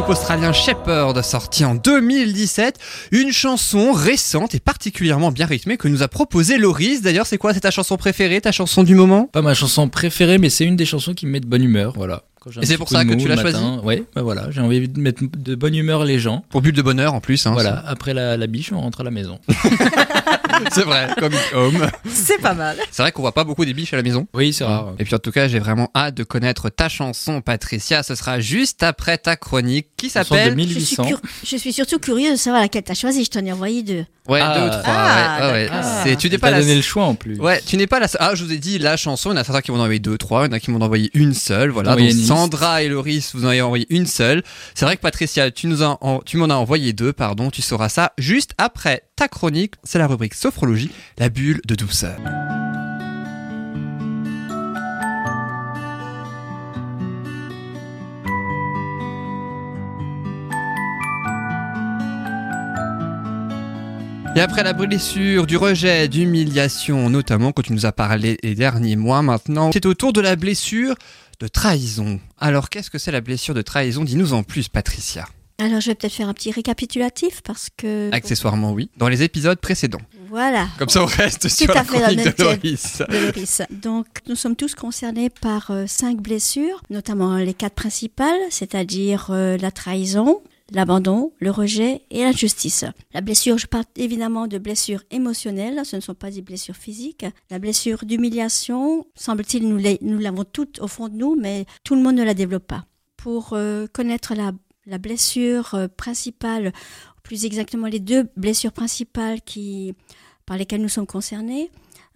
Australien Shepherd, sorti en 2017. Une chanson récente et particulièrement bien rythmée que nous a proposé Loris. D'ailleurs, c'est quoi? C'est ta chanson préférée, ta chanson du moment? Pas ma chanson préférée, mais c'est une des chansons qui me met de bonne humeur. Voilà. Et c'est pour ça que tu l'as choisi? Ouais, bah voilà, j'ai envie de mettre de bonne humeur les gens. Pour but de bonheur en plus. Hein, Voilà, après la, la biche, on rentre à la maison. [LAUGHS] c'est vrai, Coming Home. C'est pas mal. C'est vrai qu'on voit pas beaucoup des biches à la maison. Oui, c'est rare. Et puis en tout cas, j'ai vraiment hâte de connaître ta chanson, Patricia. Ce sera juste après ta chronique qui s'appelle. Je suis, 1800. cur- je suis surtout curieuse de savoir laquelle t'as choisi. Je t'en ai envoyé deux. Ouais, Ah, deux ou trois. ah, ouais, ouais, ouais. C'est, tu n'es pas la donné le choix en plus. Ouais, tu n'es pas la Ah, je vous ai dit la chanson. Il y en a certains qui m'en ont envoyé deux, trois. Il y en a qui m'ont envoyé une seule. Voilà. Donc. Sandra et Loris, vous en avez envoyé une seule. C'est vrai que Patricia, tu nous tu m'en as envoyé deux, pardon. Tu sauras ça juste après ta chronique. C'est la rubrique sophrologie, la bulle de douceur. Et après la blessure, du rejet, d'humiliation, notamment quand tu nous as parlé les derniers mois maintenant, c'est au tour de la blessure de trahison. Alors qu'est-ce que c'est la blessure de trahison? Dis-nous en plus, Patricia. Alors, je vais peut-être faire un petit récapitulatif parce que. Accessoirement, oui. Dans les épisodes précédents. Voilà. Comme ça, on reste sur la chronique de Loris. de Loris. Donc, nous sommes tous concernés par euh, cinq blessures, notamment les quatre principales, c'est-à-dire euh, la trahison, l'abandon, le rejet et l'injustice. La blessure, je parle évidemment de blessures émotionnelles, ce ne sont pas des blessures physiques. La blessure d'humiliation, semble-t-il, nous l'avons toutes au fond de nous, mais tout le monde ne la développe pas. Pour euh, connaître la, la blessure euh, principale, plus exactement les deux blessures principales qui, par lesquelles nous sommes concernés,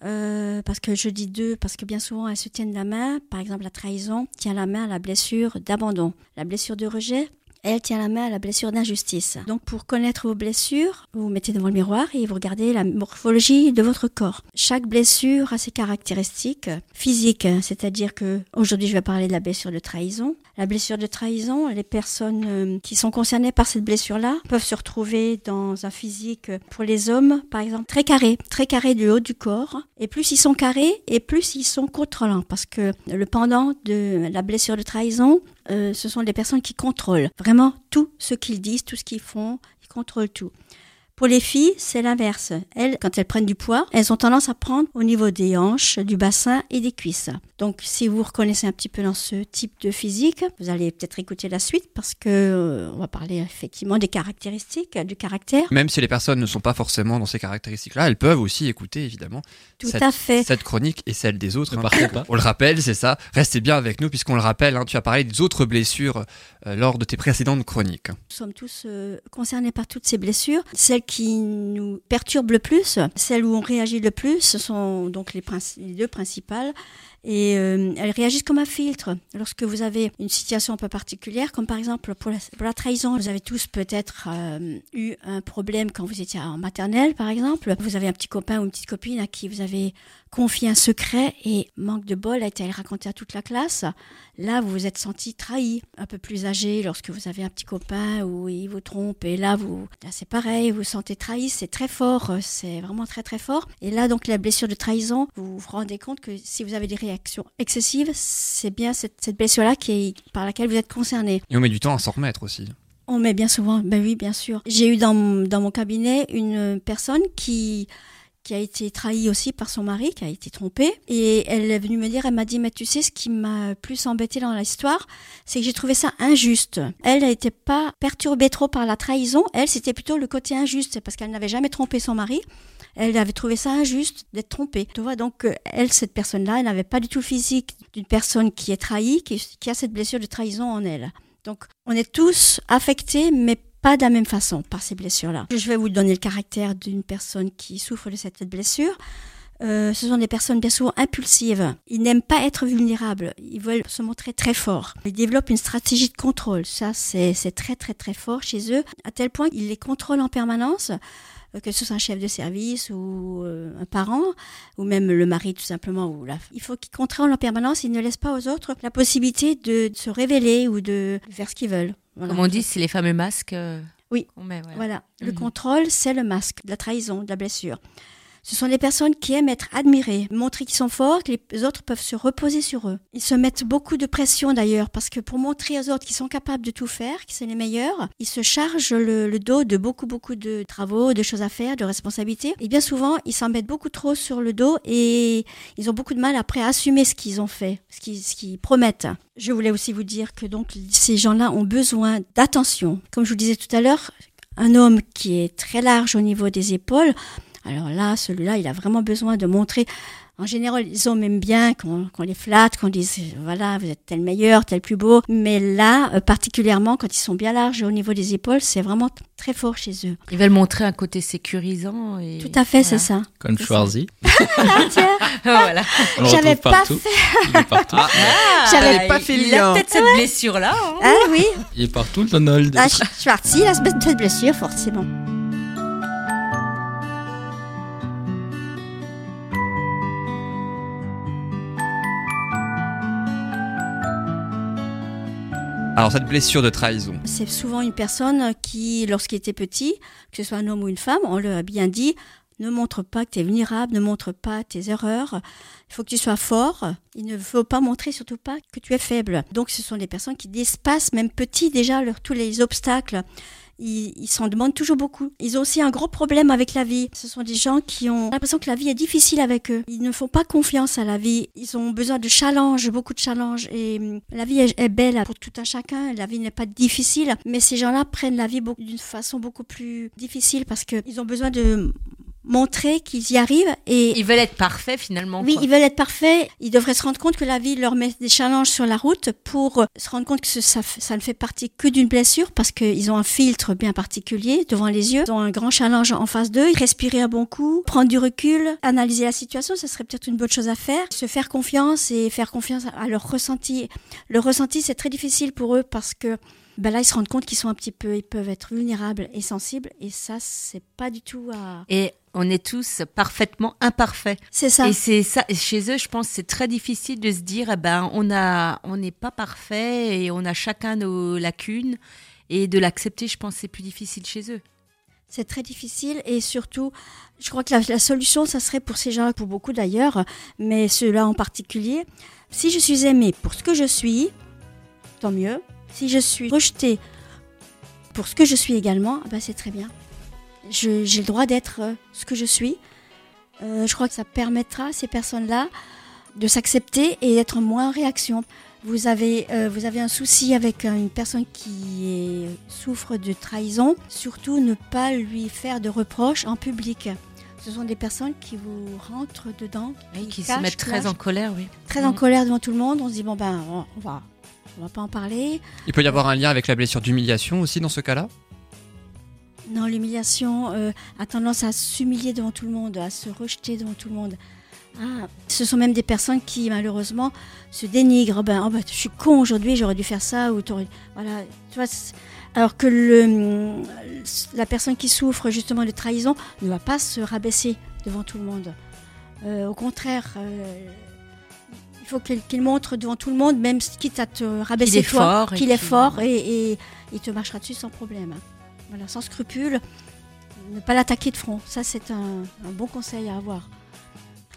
euh, parce que je dis deux, parce que bien souvent elles se tiennent la main. Par exemple, la trahison tient la main à la blessure d'abandon. La blessure de rejet, elle tient la main à la blessure d'injustice. Donc pour connaître vos blessures, vous vous mettez devant le miroir et vous regardez la morphologie de votre corps. Chaque blessure a ses caractéristiques physiques, hein, c'est-à-dire que aujourd'hui je vais parler de la blessure de trahison. La blessure de trahison, les personnes euh, qui sont concernées par cette blessure-là peuvent se retrouver dans un physique, pour les hommes par exemple, très carré, très carré du haut du corps. Et plus ils sont carrés, et plus ils sont contrôlants, parce que le pendant de la blessure de trahison, euh, ce sont des personnes qui contrôlent vraiment tout ce qu'ils disent, tout ce qu'ils font, ils contrôlent tout. Pour les filles, c'est l'inverse. Elles, quand elles prennent du poids, elles ont tendance à prendre au niveau des hanches, du bassin et des cuisses. Donc, si vous reconnaissez un petit peu dans ce type de physique, vous allez peut-être écouter la suite parce que euh, on va parler effectivement des caractéristiques, du caractère. Même si les personnes ne sont pas forcément dans ces caractéristiques-là, elles peuvent aussi écouter évidemment Tout cette, à fait. cette chronique et celle des autres. Hein. On le rappelle, c'est ça. Restez bien avec nous puisqu'on le rappelle, hein, tu as parlé des autres blessures euh, lors de tes précédentes chroniques. Nous sommes tous euh, concernés par toutes ces blessures. Celles qui nous perturbent le plus, celles où on réagit le plus, ce sont donc les, deux principales. Et euh, elles réagissent comme un filtre. Lorsque vous avez une situation un peu particulière, comme par exemple pour la, pour la trahison, vous avez tous peut-être euh, eu un problème quand vous étiez en maternelle, par exemple. Vous avez un petit copain ou une petite copine à qui vous avez confié un secret et manque de bol a été à le raconter à toute la classe. Là, vous vous êtes senti trahi, un peu plus âgé lorsque vous avez un petit copain ou il vous trompe et là, vous, là c'est pareil, vous vous sentez trahi, c'est très fort, c'est vraiment très très fort. Et là, donc la blessure de trahison, vous vous rendez compte que si vous avez des réactions excessives, c'est bien cette, cette blessure-là qui est, par laquelle vous êtes concerné. Et on met du temps à s'en remettre aussi. On met bien souvent, ben oui, bien sûr. J'ai eu dans, dans mon cabinet une personne qui qui a été trahie aussi par son mari, qui a été trompée. Et elle est venue me dire, elle m'a dit, mais tu sais, ce qui m'a plus embêté dans l'histoire, c'est que j'ai trouvé ça injuste. Elle n'était pas perturbée trop par la trahison, elle, c'était plutôt le côté injuste, parce qu'elle n'avait jamais trompé son mari. Elle avait trouvé ça injuste d'être trompée. Tu vois, donc, euh, elle, cette personne-là, elle n'avait pas du tout le physique d'une personne qui est trahie, qui, qui a cette blessure de trahison en elle. Donc, on est tous affectés, mais pas de la même façon par ces blessures-là. Je vais vous donner le caractère d'une personne qui souffre de cette blessure. Euh, ce sont des personnes bien souvent impulsives. Ils n'aiment pas être vulnérables. Ils veulent se montrer très forts. Ils développent une stratégie de contrôle. Ça, c'est très très très fort chez eux, à tel point qu'ils les contrôlent en permanence que ce soit un chef de service ou euh, un parent, ou même le mari tout simplement. Ou la... Il faut qu'ils contrôlent en permanence, ils ne laissent pas aux autres la possibilité de se révéler ou de faire ce qu'ils veulent. Voilà. Comme on dit, c'est les fameux masques. euh, Oui. met, voilà. Voilà. Le Mhm. contrôle, c'est le masque de la trahison, de la blessure. Ce sont des personnes qui aiment être admirées, montrer qu'ils sont forts, que les autres peuvent se reposer sur eux. Ils se mettent beaucoup de pression d'ailleurs, parce que pour montrer aux autres qu'ils sont capables de tout faire, qu'ils sont les meilleurs, ils se chargent le, dos de beaucoup, beaucoup de travaux, de choses à faire, de responsabilités. Et bien souvent, ils s'en mettent beaucoup trop sur le dos et ils ont beaucoup de mal après à assumer ce qu'ils ont fait, ce qu'ils, ce qu'ils promettent. Je voulais aussi vous dire que donc ces gens-là ont besoin d'attention. Comme je vous disais tout à l'heure, un homme qui est très large au niveau des épaules, alors là, celui-là, il a vraiment besoin de montrer. En général, les hommes aiment bien qu'on les flatte, qu'on dise voilà, vous êtes tel meilleur, tel plus beau. Mais là, euh, particulièrement, quand ils sont bien larges au niveau des épaules, c'est vraiment très fort chez eux. Ils veulent montrer un côté sécurisant. Et... Tout à fait, c'est ça. Comme Schwarzy. [LAUGHS] Ah, tiens, [LAUGHS] voilà. J'avais pas fait. Il est partout. J'avais pas fait Il a peut-être cette blessure-là. hein. Ah oui, Il est partout, le Donald. ah, Sch- Schwarzy, il a cette blessure, forcément. Alors cette blessure de trahison, C'est souvent une personne qui, lorsqu'il était petit, que ce soit un homme ou une femme, on lui a bien dit ne montre pas que tu es vulnérable, ne montre pas tes erreurs. Il faut que tu sois fort. Il ne faut pas montrer surtout pas que tu es faible. Donc ce sont des personnes qui déspacent, même petits déjà, leur, tous les obstacles. Ils s'en demandent toujours beaucoup. Ils ont aussi un gros problème avec la vie. Ce sont des gens qui ont l'impression que la vie est difficile avec eux. Ils ne font pas confiance à la vie. Ils ont besoin de challenges, beaucoup de challenges. Et hum, la vie est, est belle pour tout un chacun. La vie n'est pas difficile. Mais ces gens-là prennent la vie d'une façon beaucoup plus difficile parce qu'ils ont besoin de montrer qu'ils y arrivent et Ils veulent être parfaits finalement. oui, quoi. ils veulent être parfaits. Ils devraient se rendre compte que la vie leur met des challenges sur la route pour se rendre compte que ça, ça ne fait partie que d'une blessure parce qu'ils ont un filtre bien particulier devant les yeux. Ils ont un grand challenge en face d'eux. Respirer un bon coup, prendre du recul, analyser la situation, ce serait peut-être une bonne chose à faire. Se faire confiance et faire confiance à leur ressenti. Le ressenti, c'est très difficile pour eux parce que ben là, ils se rendent compte qu'ils sont un petit peu, ils peuvent être vulnérables et sensibles et ça, c'est pas du tout à... Et on est tous parfaitement imparfaits. C'est ça. Et c'est ça. et Chez eux, je pense, que c'est très difficile de se dire, eh ben, on a, on n'est pas parfait et on a chacun nos lacunes. Et de l'accepter, je pense, c'est plus difficile chez eux. C'est très difficile et surtout, je crois que la, la solution, ça serait pour ces gens, pour beaucoup d'ailleurs, mais ceux-là en particulier. Si je suis aimée pour ce que je suis, tant mieux. Si je suis rejetée pour ce que je suis également, ah ben c'est très bien. J'ai le droit d'être ce que je suis. je crois que ça permettra à ces personnes-là de s'accepter et d'être moins en réaction. Vous avez, vous avez un souci avec une personne qui souffre de trahison, surtout ne pas lui faire de reproches en public. Ce sont des personnes qui vous rentrent dedans, qui, qui se mettent très en colère, oui. Très en mm. colère devant tout le monde. On se dit bon ben on, va, on va pas en parler. Il peut y avoir un lien avec la blessure d'humiliation aussi dans ce cas-là? Non, l'humiliation euh, a tendance à s'humilier devant tout le monde, à se rejeter devant tout le monde. Ah, ce sont même des personnes qui malheureusement se dénigrent. Ben, oh ben, je suis con aujourd'hui, j'aurais dû faire ça ou voilà. Tu vois, alors que le, la personne qui souffre justement de trahison ne va pas se rabaisser devant tout le monde. Euh, au contraire, euh, il faut qu'il montre devant tout le monde, même quitte à te rabaisser toi, qu'il est fort et, il te marchera dessus sans problème. Voilà, sans scrupule, ne pas l'attaquer de front. Ça, c'est un bon conseil à avoir.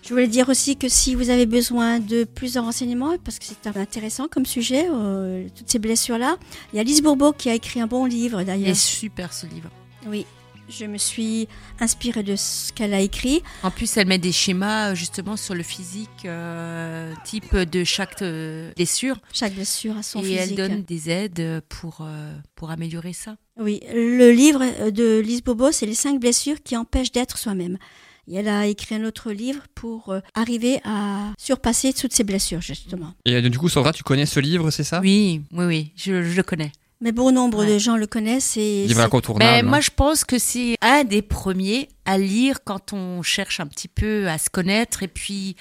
Je voulais dire aussi que si vous avez besoin de plus de renseignements, parce que c'est intéressant comme sujet, euh, toutes ces blessures-là, il y a Lise Bourbeau qui a écrit un bon livre d'ailleurs. Il est super ce livre. Oui, je me suis inspirée de ce qu'elle a écrit. En plus, elle met des schémas euh, justement sur le physique, euh, type de chaque blessure. Chaque blessure a son Et physique. Et elle donne des aides pour, pour améliorer ça. Oui, le livre de Lise Bourbeau, c'est les cinq blessures qui empêchent d'être soi-même. Et elle a écrit un autre livre pour euh, arriver à surpasser toutes ces blessures, justement. Et euh, du coup, Sandra, tu connais ce livre, c'est ça? Oui, oui, oui, je, le connais. Mais bon nombre de gens le connaissent. Et livre incontournable. Mais moi, je pense que c'est un des premiers à lire quand on cherche un petit peu à se connaître et puis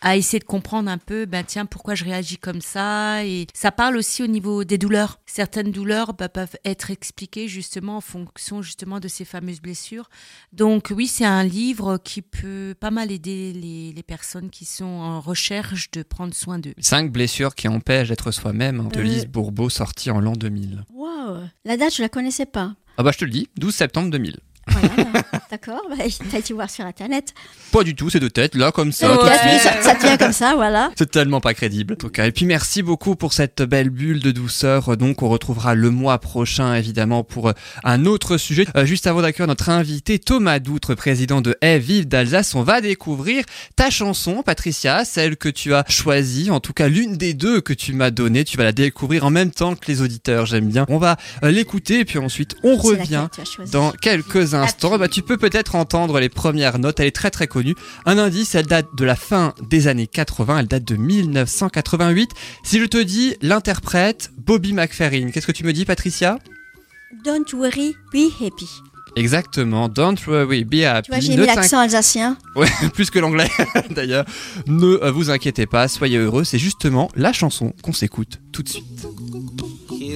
à essayer de comprendre un peu, ben tiens, pourquoi je réagis comme ça. Et ça parle aussi au niveau des douleurs. Certaines douleurs bah, peuvent être expliquées justement en fonction justement de ces fameuses blessures. Donc oui, c'est un livre qui peut pas mal aider les, les, personnes qui sont en recherche de prendre soin d'eux. Cinq blessures qui empêchent d'être soi-même hein, de euh... Lise Bourbeau, sorti en l'an 2000. Waouh La date, je la connaissais pas. Ah bah je te le dis, 12 septembre 2000. Voilà, d'accord. Bah, T'as été voir sur Internet. Pas du tout, c'est de tête, là, comme ça. ça, ça, tient comme ça, voilà. C'est tellement pas crédible. En tout cas. Et puis merci beaucoup pour cette belle bulle de douceur. Donc, on retrouvera le mois prochain, évidemment, pour euh, un autre sujet. Euh, juste avant d'accueillir notre invité, Thomas Doutre, président de Hey Vive d'Alsace, on va découvrir ta chanson, Patricia, celle que tu as choisie. En tout cas, l'une des deux que tu m'as donnée. Tu vas la découvrir en même temps que les auditeurs. J'aime bien. On va euh, l'écouter, et puis ensuite, on revient dans quelques instant, bah, tu peux peut-être entendre les premières notes. Elle est très très connue. Un indice, elle date de la fin des années 80. Elle date de 1988. Si je te dis l'interprète Bobby McFerrin, qu'est-ce que tu me dis, Patricia? Don't worry, be happy. Exactement, Don't worry, be happy. Tu vois, j'ai mis l'accent alsacien. Ouais, [LAUGHS] plus que l'anglais [LAUGHS] d'ailleurs. Ne vous inquiétez pas, soyez heureux. C'est justement la chanson qu'on s'écoute tout de suite.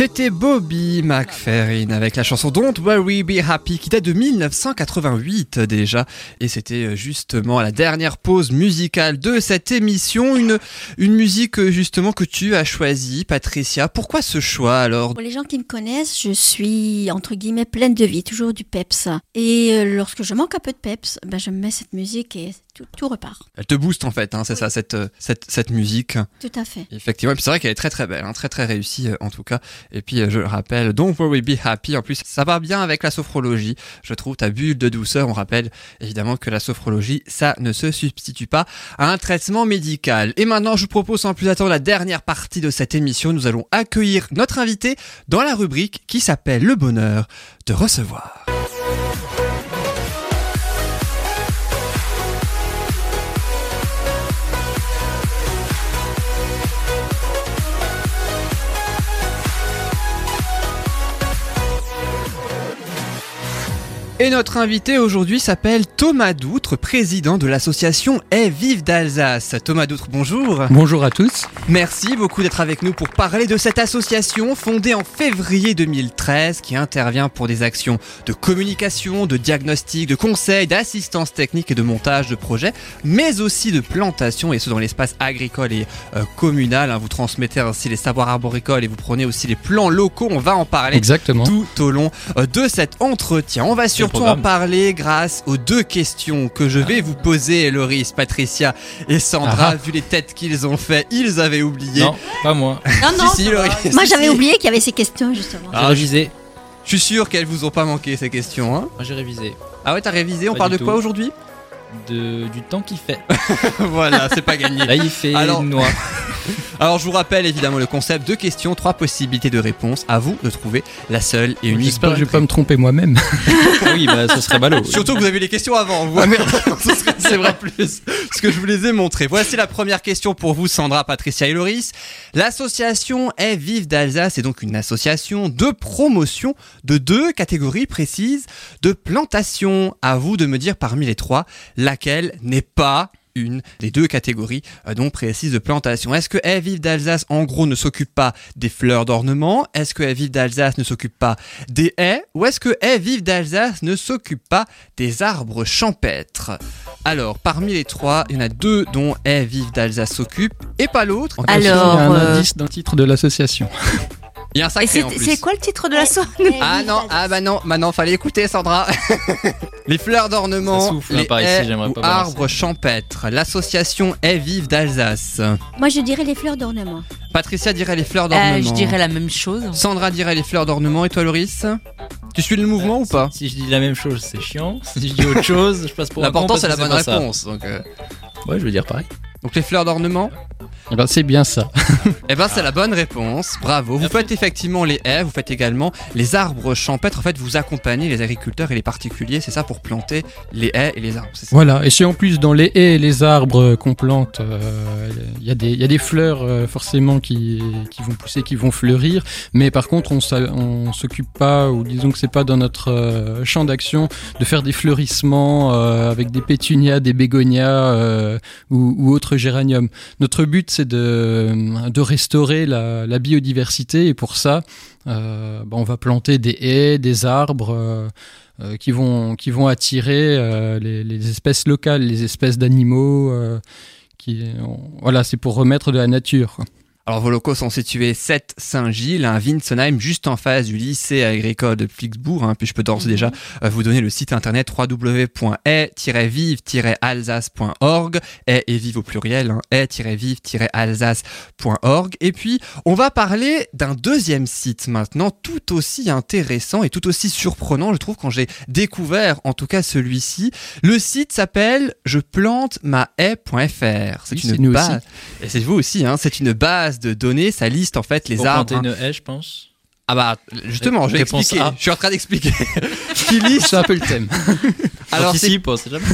C'était Bobby McFerrin avec la chanson Don't Worry Be Happy qui date de 1988 déjà. Et c'était euh, justement la dernière pause musicale de cette émission. Une une musique euh, justement que tu as choisie Patricia. Pourquoi ce choix alors? Pour les gens qui me connaissent je suis entre guillemets pleine de vie toujours du peps. Et euh, lorsque je manque un peu de peps ben je me mets cette musique et tout, tout repart. Elle te booste en fait hein, c'est ça cette, cette cette musique. Tout à fait. Effectivement, c'est vrai qu'elle est très très belle, hein, très très réussie en tout cas. Et puis euh, je le rappelle, Don't Worry Be Happy. En plus, ça va bien avec la sophrologie. Je trouve ta bulle de douceur. On rappelle évidemment que la sophrologie, ça ne se substitue pas à un traitement médical. Et maintenant, je vous propose sans plus attendre la dernière partie de cette émission. Nous allons accueillir notre invité dans la rubrique qui s'appelle Le bonheur de recevoir. Et notre invité aujourd'hui s'appelle Thomas Doutre, président de l'association Est Vive d'Alsace. Thomas Doutre, bonjour. Bonjour à tous. Merci beaucoup d'être avec nous pour parler de cette association fondée en février 2013 qui intervient pour des actions de communication, de diagnostic, de conseil, d'assistance technique et de montage de projets, mais aussi de plantation et ce dans l'espace agricole et euh, communal. hein. Vous transmettez ainsi les savoirs arboricoles et vous prenez aussi les plans locaux. On va en parler Exactement. tout au long euh, de cet entretien. On va surtout en parler grâce aux deux questions que je vais vous poser, Loris, Patricia et Sandra. Ah. Vu les têtes qu'ils ont fait, ils avaient oublié. Non, pas moi. [LAUGHS] Non, non, si, si, Loris. Moi j'avais si. oublié qu'il y avait ces questions justement. J'ai révisé. Je suis sûr qu'elles vous ont pas manqué ces questions. Hein Moi j'ai révisé. ah ouais, t'as révisé. On Pas parle de quoi aujourd'hui? De, du temps qu'il fait. [LAUGHS] Voilà, c'est pas gagné. Là il fait Alors- noir. [LAUGHS] Alors je vous rappelle évidemment le concept deux questions, trois possibilités de réponse. À vous de trouver la seule et unique. J'espère que je vais pas me tromper moi-même. oui, bah ce serait ballot. Surtout que vous avez les questions avant. Vous. [LAUGHS] Ce serait- c'est vrai plus. Ce que je vous les ai montrés. Voici la première question pour vous, Sandra, Patricia et Loris. L'association Est Vive d'Alsace est donc une association de promotion de deux catégories précises de plantation. À vous de me dire parmi les trois laquelle n'est pas une des deux catégories euh, donc précises de plantation. Est-ce que Est Vive d'Alsace en gros ne s'occupe pas des fleurs d'ornement? Est-ce que Est Vive d'Alsace ne s'occupe pas des haies? Ou est-ce que Est Vive d'Alsace ne s'occupe pas des arbres champêtres? Alors, parmi les trois, il y en a deux dont Est Vive d'Alsace s'occupe et pas l'autre. Question, il y a un indice d'un titre de l'association. [LAUGHS] Il y a un sacré c'est en plus. c'est quoi le titre de la soirée Ah non, ah bah non, maintenant fallait écouter Sandra. [LAUGHS] les fleurs d'ornement, hein, les par ici, haies j'aimerais ou pas balancer. arbres champêtres. L'association Est Vive d'Alsace. Moi je dirais les fleurs d'ornement. Patricia dirait les fleurs d'ornement. Euh, Je dirais la même chose. Sandra dirait les fleurs d'ornement et toi Loris Tu suis le mouvement ou pas Si je dis la même chose, c'est chiant. Si je dis [LAUGHS] autre chose, je passe pour un con L'important c'est la bonne ça. réponse. Donc, euh, Ouais, je veux dire pareil. donc les fleurs d'ornement eh ben, c'est bien ça. [LAUGHS] eh ben, c'est la bonne réponse. Bravo. Vous faites effectivement les haies, vous faites également les arbres champêtres. En fait, vous accompagnez les agriculteurs et les particuliers, c'est ça, pour planter les haies et les arbres. Voilà. Et si en plus, dans les haies et les arbres qu'on plante, il y, y, a des fleurs euh, forcément qui, qui, vont pousser, qui vont fleurir. Mais par contre, on s'occupe pas, ou disons que c'est pas dans notre euh, champ d'action, de faire des fleurissements euh, avec des pétunias, des bégonias ou, ou autres géraniums. Notre but, c'est de, restaurer la, biodiversité et pour ça, euh, bah, on va planter des haies, des arbres euh, euh, qui, vont, attirer les, espèces locales, les espèces d'animaux. qui, voilà, c'est pour remettre de la nature. Alors vos locaux sont situés 7 Saint-Gilles, à Winsenheim, juste en face du lycée agricole de Flixbourg. Hein, puis je peux d'ores et déjà mhm. euh, vous donner le site internet www.e-vive-alsace.org. Et, et vive au pluriel, hein, e-vive-alsace.org. Et puis on va parler d'un deuxième site maintenant, tout aussi intéressant et tout aussi surprenant, je trouve, quand j'ai découvert en tout cas celui-ci. Le site s'appelle je plante ma haie.fr. C'est une base. Et c'est vous aussi, hein, c'est une base de données, ça liste en fait les arbres. Je pense. Ah bah justement, je vais expliquer. Je suis en train d'expliquer. [LAUGHS] c'est un peu le thème. [LAUGHS] Alors c'est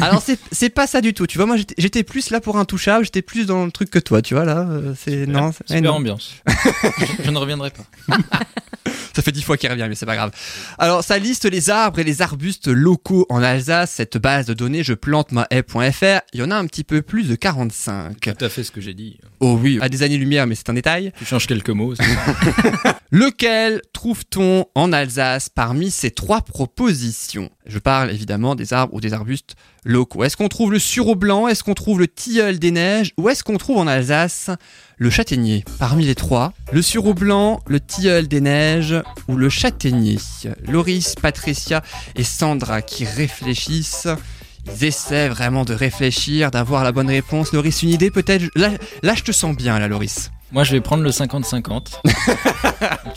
alors c'est pas ça du tout. Tu vois, moi j'étais plus là pour un touchable, j'étais plus dans le truc que toi. Tu vois là, euh, c'est non. Super ambiance. [LAUGHS] je, ne reviendrai pas. ça fait dix fois qu'il revient, mais c'est pas grave. Alors ça liste les arbres et les arbustes locaux en Alsace. Cette base de données, je plante ma haie.fr. Il y en a un petit peu plus de 45. Tout à fait ce que j'ai dit. Oh oui, à des années-lumière, mais c'est un détail. Tu changes quelques mots. Lequel trouve-t-on en Alsace parmi ces trois propositions? Je parle évidemment des arbres ou des arbustes locaux. Est-ce qu'on trouve le sureau blanc Est-ce qu'on trouve le tilleul des neiges? Ou est-ce qu'on trouve en Alsace le châtaignier? Parmi les trois, le sureau blanc, le tilleul des neiges ou le châtaignier? Loris, Patricia et Sandra qui réfléchissent. Ils essaient vraiment de réfléchir, d'avoir la bonne réponse. Loris, une idée peut-être? Là, je te sens bien, là, Loris. Moi, je vais prendre le 50-50.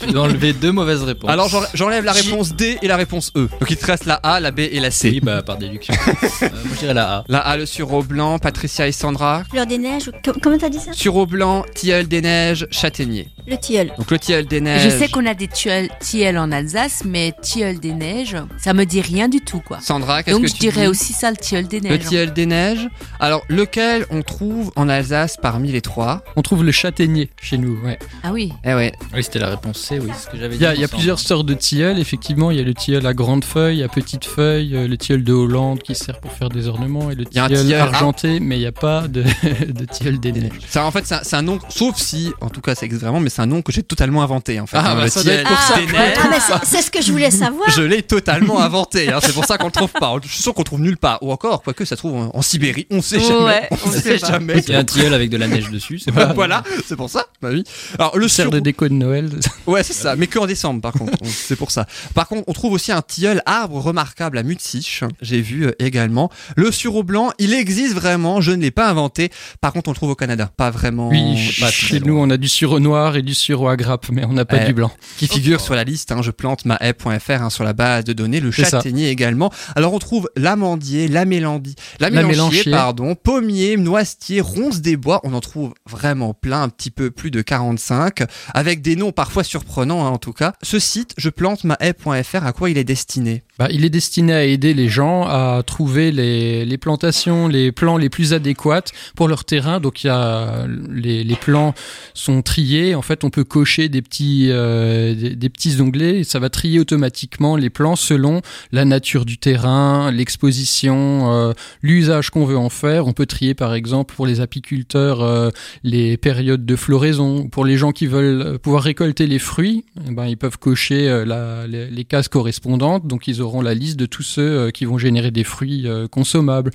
tu dois enlever deux mauvaises réponses. Alors, j'enlève la réponse D et la réponse E. Donc, il te reste la A, la B et la C. Oui, bah, par déduction. [LAUGHS] euh, moi, je dirais la A. La A, le sureau blanc, Patricia et Sandra. Fleur des neiges, comment t'as dit ça? Sureau blanc, tilleul des neiges, châtaignier. Le tilleul. Donc, le tilleul des neiges. Je sais qu'on a des tilleuls en Alsace, mais tilleul des neiges, ça me dit rien du tout, quoi. Sandra, qu'est-ce que tu Donc, je dirais dis? aussi ça, le tilleul des neiges. Le tilleul des neiges. Alors, lequel on trouve en Alsace parmi les trois? On trouve le châtaignier chez nous, ouais. Ah oui. Eh ouais. Oui, c'était la réponse C, oui, c'est ce que j'avais Il dit. y a, il y a plusieurs sortes de tilleuls, effectivement. Il y a le tilleul à grande feuille, à petite feuille, euh, le tilleul de Hollande qui sert pour faire des ornements, et le Il y a un tilleul tilleul argenté, mais il n'y a pas de, [LAUGHS] de tilleul des neiges. Ça, en fait, c'est un, c'est un nom, sauf si, en tout cas, ça existe vraiment, mais c'est un nom que j'ai totalement inventé, en fait. Ah, Hein, bah, le ça tilleul pour ça. Ah, c'est- c'est ce que je voulais savoir. Je l'ai totalement inventé, hein, c'est pour ça qu'on le trouve pas. Je suis sûr qu'on le trouve nulle part. Ou encore, quoique ça se trouve en, en Sibérie, on sait jamais. Ouais, on, on sait jamais. Il y a un tilleul avec de la neige dessus, c'est [LAUGHS] pas voilà, c'est pour ça. Bah oui. Alors le sur... de déco de Noël. [LAUGHS] Ouais, c'est ça, mais que en décembre par contre. c'est pour ça. Par contre, on trouve aussi un tilleul arbre remarquable à Mutsich. J'ai vu euh, également le sureau blanc. Il existe vraiment. Je ne l'ai pas inventé. Par contre, on le trouve au Canada. Pas vraiment. Oui, pas chez nous, on a du sureau noir et du sureau à grappe, mais on n'a pas Eh, du blanc. qui figure sur la liste. Hein, je plante ma haie.fr hein, sur la base de données. Le ça. châtaignier également. Alors on trouve l'amandier, la mélandie, la La mélanchier, mélanchier. pardon, pommier, noisetier, ronce des bois. On en trouve vraiment plein, un petit peu plus de 45, avec des noms parfois surprenants hein, en tout cas. Ce site, je plante ma haie.fr, à quoi il est destiné Bah, il est destiné à aider les gens à trouver les, les plantations, les plants les plus adéquats pour leur terrain. Donc il y a les, les plants sont triés. En fait, on peut cocher des petits euh, des, petits onglets et ça va trier automatiquement les plants selon la nature du terrain, l'exposition, euh, l'usage qu'on veut en faire. On peut trier par exemple pour les apiculteurs euh, les périodes de floraison. Pour les gens qui veulent pouvoir récolter les fruits, eh ben, ils peuvent cocher euh, la- les, les cases correspondantes. Donc ils auront la liste de tous ceux euh, qui vont générer des fruits euh, consommables.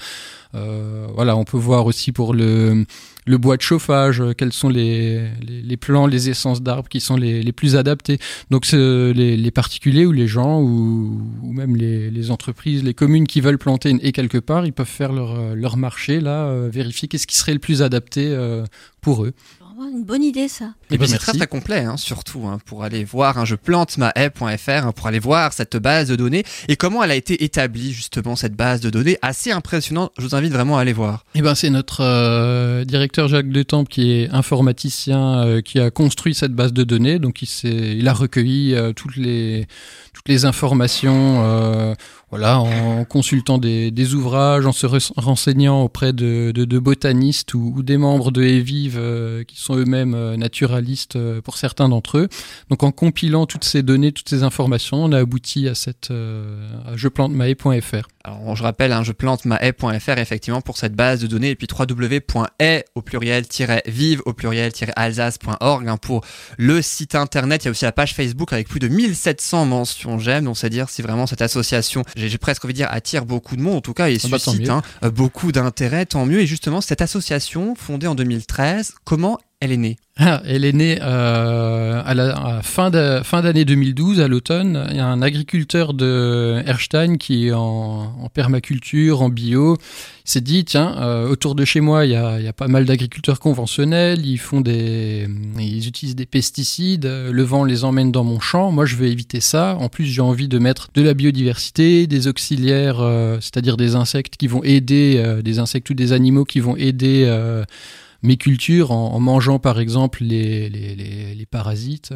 Euh, voilà, on peut voir aussi pour le, bois de chauffage, quels sont les, les, les les essences d'arbres qui sont les, les plus adaptés. Donc les, les particuliers ou les gens ou, même les, entreprises, les communes qui veulent planter une haie quelque part, ils peuvent faire leur, marché là, vérifier qu'est-ce qui serait le plus adapté pour eux. Une bonne idée ça. Et, puis c'est très très complet, hein, surtout hein, pour aller voir. Hein, je plante ma haie.fr hein, pour aller voir cette base de données et comment elle a été établie justement cette base de données. Assez impressionnant. Je vous invite vraiment à aller voir. Et eh ben c'est notre euh, directeur Jacques Detemps qui est informaticien euh, qui a construit cette base de données. Donc il s'est, il a recueilli euh, toutes les toutes les informations voilà, en consultant des, des, ouvrages, en se renseignant auprès de, de, de botanistes ou, des membres de Evive euh, qui sont eux-mêmes euh, naturalistes euh, pour certains d'entre eux. Donc en compilant toutes ces données, toutes ces informations, on a abouti à cette à jeplanteMae.fr. Alors je rappelle, hein, je plante ma haie.fr effectivement pour cette base de données et puis www.haie au pluriel-vive au pluriel-alsace.org hein, pour le site internet. Il y a aussi la page Facebook avec plus de 1700 mentions j'aime, donc c'est-à-dire si vraiment cette association, j'ai presque envie de dire, attire beaucoup de monde en tout cas et ah bah, suscite hein, beaucoup d'intérêt, tant mieux. Et justement cette association fondée en 2013, comment elle est née ah, Elle est née euh, à la fin d'année 2012, à l'automne. Il y a un agriculteur de Erstein qui est en, permaculture, en bio. S'est dit, tiens, euh, autour de chez moi, il y a, pas mal d'agriculteurs conventionnels. Ils font des, ils utilisent des pesticides. Le vent les emmène dans mon champ. Moi, je veux éviter ça. En plus, j'ai envie de mettre de la biodiversité, des auxiliaires, euh, c'est-à-dire des insectes qui vont aider, des insectes ou des animaux qui vont aider mes cultures en, mangeant par exemple les, les, les, parasites.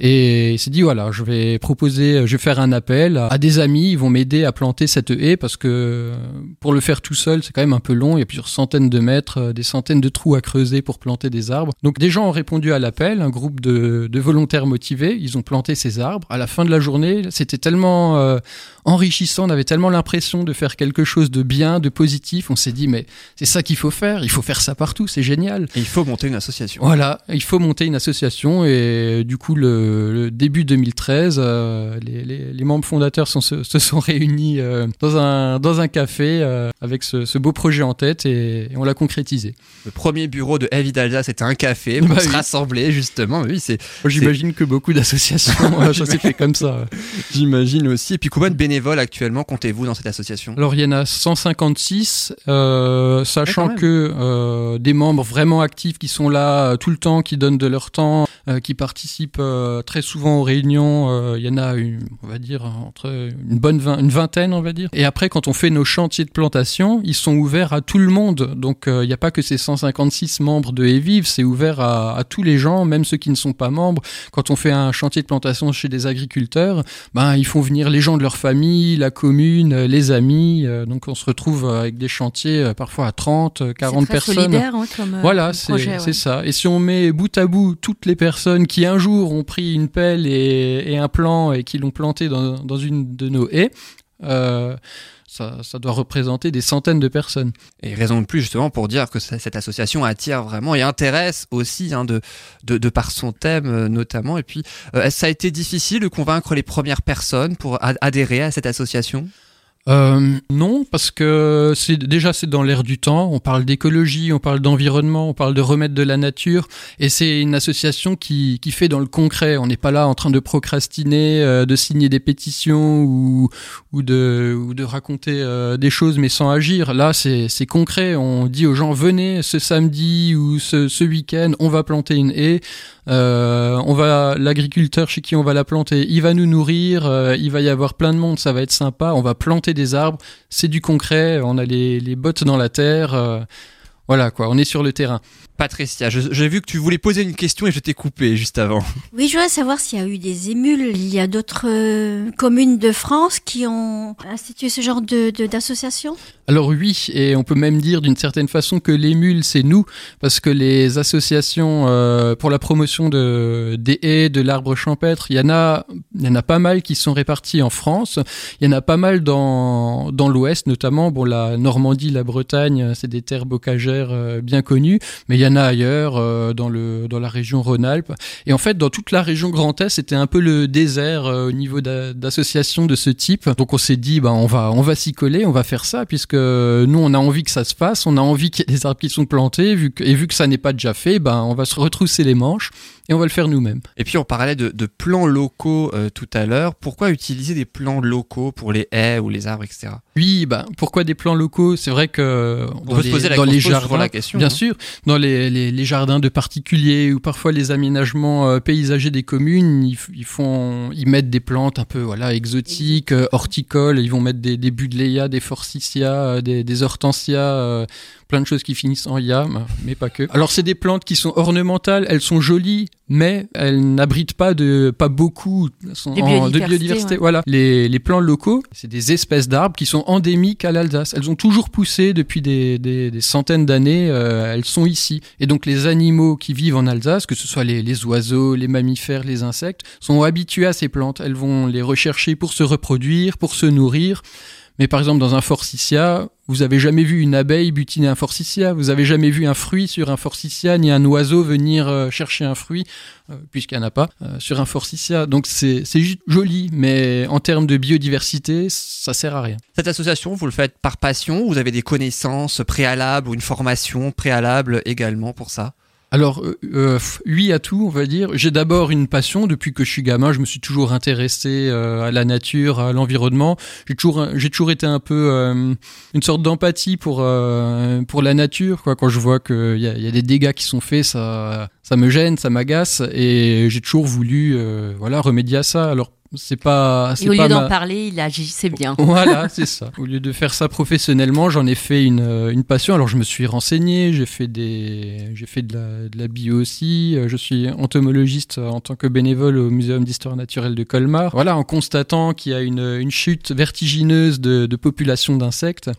Et il s'est dit voilà, je vais proposer, je vais faire un appel à, des amis, ils vont m'aider à planter cette haie parce que pour le faire tout seul, c'est quand même un peu long, il y a plusieurs centaines de mètres, euh, des centaines de trous à creuser pour planter des arbres. Donc des gens ont répondu à l'appel, un groupe de, de, volontaires motivés, ils ont planté ces arbres. À la fin de la journée, c'était tellement euh, enrichissant, on avait tellement l'impression de faire quelque chose de bien, de positif, on s'est dit mais c'est ça qu'il faut faire, il faut faire ça partout, c'est génial. Et il faut monter une association. Voilà, il faut monter une association et du coup le, début 2013, euh, les, les, les, membres fondateurs sont, se, se, sont réunis euh, dans, un, dans un café euh, avec ce, ce, beau projet en tête et, on l'a concrétisé. Le premier bureau de Heavy d'Alsace c'était un café pour bah se rassembler justement. Oui, c'est. J'imagine que beaucoup d'associations [LAUGHS] ça s'est fait comme ça. J'imagine aussi. Et puis combien de bénévoles actuellement comptez-vous dans cette association? Alors il y en a 156, sachant que des membres vraiment actifs qui sont là euh, tout le temps, qui donnent de leur temps, euh, qui participent euh, très souvent aux réunions. Il y en a, une, on va dire, entre une bonne une vingtaine, on va dire. Et après, quand on fait nos chantiers de plantation, ils sont ouverts à tout le monde. Donc il n'y a pas que ces 156 membres de Evive, c'est ouvert à, à, tous les gens, même ceux qui ne sont pas membres. Quand on fait un chantier de plantation chez des agriculteurs, ben ils font venir les gens de leur famille, la commune, les amis. donc on se retrouve avec des chantiers parfois à 30, 40 personnes. Solidaire, hein, comme, voilà, c'est ça. Et si on met bout à bout toutes les personnes qui un jour ont pris une pelle et, un plan et qui l'ont planté dans, une de nos haies, euh, ça, doit représenter des centaines de personnes. Et raison de plus justement pour dire que cette association attire vraiment et intéresse aussi hein, de, de, par son thème euh, notamment. Et puis, euh, ça a été difficile de convaincre les premières personnes pour adhérer à cette association? Euh, non, parce que c'est déjà c'est dans l'air du temps. On parle d'écologie, on parle d'environnement, on parle de remettre de la nature, et c'est une association qui, qui fait dans le concret. On n'est pas là en train de procrastiner, euh, de signer des pétitions ou ou de raconter euh, des choses, mais sans agir. Là, c'est c'est concret. On dit aux gens venez ce samedi ou ce ce week-end, on va planter une haie. Euh, on va l'agriculteur chez qui on va la planter, il va nous nourrir, euh, il va y avoir plein de monde, ça va être sympa. On va planter des arbres, c'est du concret, on a les, bottes dans la terre. Euh, voilà quoi, on est sur le terrain. Patricia, j'ai vu que tu voulais poser une question et je t'ai coupé juste avant. [LAUGHS] Oui, je voudrais savoir s'il y a eu des émules. Il y a d'autres euh, communes de France qui ont institué ce genre de d'association? Alors oui, et on peut même dire d'une certaine façon que l'émule, c'est nous, parce que les associations euh, pour la promotion de, des haies, de l'arbre champêtre, il y, en a, il y en a pas mal qui sont répartis en France. Il y en a pas mal dans, dans l'Ouest, notamment bon, la Normandie, la Bretagne, c'est des terres bocagères euh, bien connues, mais il y en a ailleurs euh, dans le dans la région Rhône-Alpes. Et en fait, dans toute la région Grand Est, c'était un peu le désert euh, au niveau d'associations de ce type. Donc on s'est dit, bah on va on va s'y coller, on va faire ça, puisque nous on a envie que ça se fasse, on a envie qu'il y ait des arbres qui sont plantés, vu que, et vu que ça n'est pas déjà fait, ben on va se retrousser les manches et on va le faire nous-mêmes. Et puis on parlait de, de plans locaux euh, tout à l'heure. Pourquoi utiliser des plans locaux pour les haies ou les arbres, etc. Oui, bah, pourquoi des plans locaux? C'est vrai que on peut se poser la, dans les jardins, la question, bien hein. sûr, dans les, les, les, jardins de particuliers ou parfois les aménagements euh, paysagers des communes, ils, ils, font, ils mettent des plantes un peu voilà exotiques, euh, horticoles. Ils vont mettre des, des buddleia, des forsythia, euh, des, des hortensias euh, plein de choses qui finissent en ya, mais pas que. Alors c'est des plantes qui sont ornementales, elles sont jolies, mais elles n'abritent pas de pas beaucoup de biodiversité. de biodiversité. Ouais. Voilà, les, les plants locaux, c'est des espèces d'arbres qui sont endémiques à l'Alsace. Elles ont toujours poussé depuis des, des, des centaines d'années. Euh, elles sont ici, et donc les animaux qui vivent en Alsace, que ce soit les, les oiseaux, les mammifères, les insectes, sont habitués à ces plantes. Elles vont les rechercher pour se reproduire, pour se nourrir. Mais par exemple, dans un forsythia, vous avez jamais vu une abeille butiner un forsythia, vous avez jamais vu un fruit sur un forsythia, ni un oiseau venir euh, chercher un fruit, euh, puisqu'il n'y en a pas, euh, sur un forsythia. Donc c'est joli, mais en termes de biodiversité, ça sert à rien. Cette association, vous le faites par passion, vous avez des connaissances préalables ou une formation préalable également pour ça? Alors, euh, oui à tout, on va dire. J'ai d'abord une passion. Depuis que je suis gamin, je me suis toujours intéressé euh, à la nature, à l'environnement. J'ai toujours, j'ai toujours été un peu euh, une sorte d'empathie pour euh, pour la nature. Quoi. Quand je vois qu'il y a, y a des dégâts qui sont faits, ça ça me gêne, ça m'agace, et j'ai toujours voulu voilà remédier à ça. Alors c'est pas. Et au lieu d'en parler, il agissait bien. [LAUGHS] Voilà, c'est ça. Au lieu de faire ça professionnellement, j'en ai fait une, une passion. Alors je me suis renseigné, j'ai fait des, j'ai fait de la, de la bio aussi. Je suis entomologiste en tant que bénévole au Muséum d'histoire naturelle de Colmar. Voilà, en constatant qu'il y a une, une chute vertigineuse de, de population d'insectes.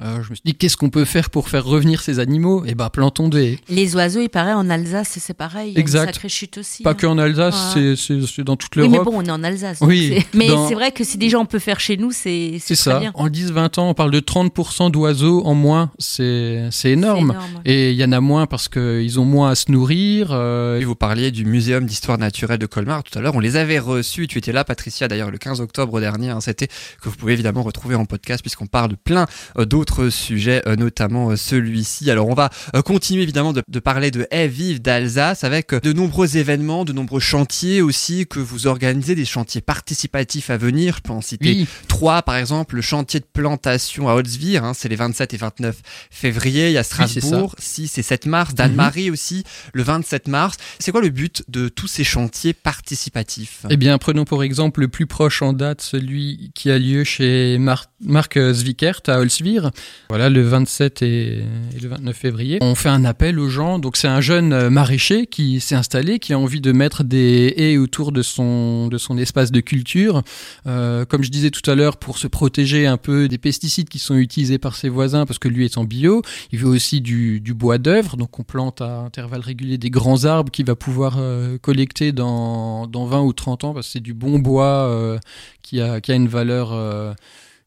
Euh, je me suis dit qu'est-ce qu'on peut faire pour faire revenir ces animaux? Et ben plantons des. Les oiseaux, il paraît en Alsace, c'est pareil. Il y a exact. une sacrée chute aussi. Pas hein. que en Alsace, Ouais. c'est c'est dans toute Oui, l'Europe. mais bon, on est en Alsace. Oui, [LAUGHS] Mais dans- c'est vrai que si déjà on peut faire chez nous, c'est C'est très ça. bien. En 10-20 ans, on parle de 30% d'oiseaux en moins. C'est c'est énorme. énorme. Et il y en a moins parce qu'ils ont moins à se nourrir. euh, Et vous parliez du Muséum d'histoire naturelle de Colmar tout à l'heure. On les avait reçus. Tu étais là, Patricia, d'ailleurs, le 15 octobre dernier. hein, C'était que vous pouvez évidemment retrouver en podcast puisqu'on parle de plein euh, d'autres sujets, euh, notamment euh, celui-ci. Alors, on va euh, continuer évidemment de, de parler de haies vives d'Alsace avec de nombreux événements, de nombreux chantiers aussi que vous organisez, des chantiers participatifs à venir. Je peux en citer Oui. trois, par exemple, le chantier de plantation à Holzwir. hein, c'est les 27 et 29 février. Il y a. Strasbourg, 6 et 7 mars. Dan-Marie aussi, le 27 mars. C'est quoi le but de tous ces chantiers participatifs? Eh bien, prenons pour exemple le plus proche en date, celui qui a lieu chez Mar Marc Zwickert à Holzwir. Voilà, le 27 et, et le 29 février. On fait un appel aux gens. Donc, c'est un jeune euh, maraîcher qui s'est installé, qui a envie de mettre des haies autour de son, de son espace de culture. Euh, comme je disais tout à l'heure, pour se protéger un peu des pesticides qui sont utilisés par ses voisins, parce que lui est en bio. Il veut aussi du, bois d'œuvre. Donc, on plante à intervalles réguliers des grands arbres qu'il va pouvoir euh, collecter dans, dans 20 ou 30 ans, parce que c'est du bon bois qui, a, qui a une valeur.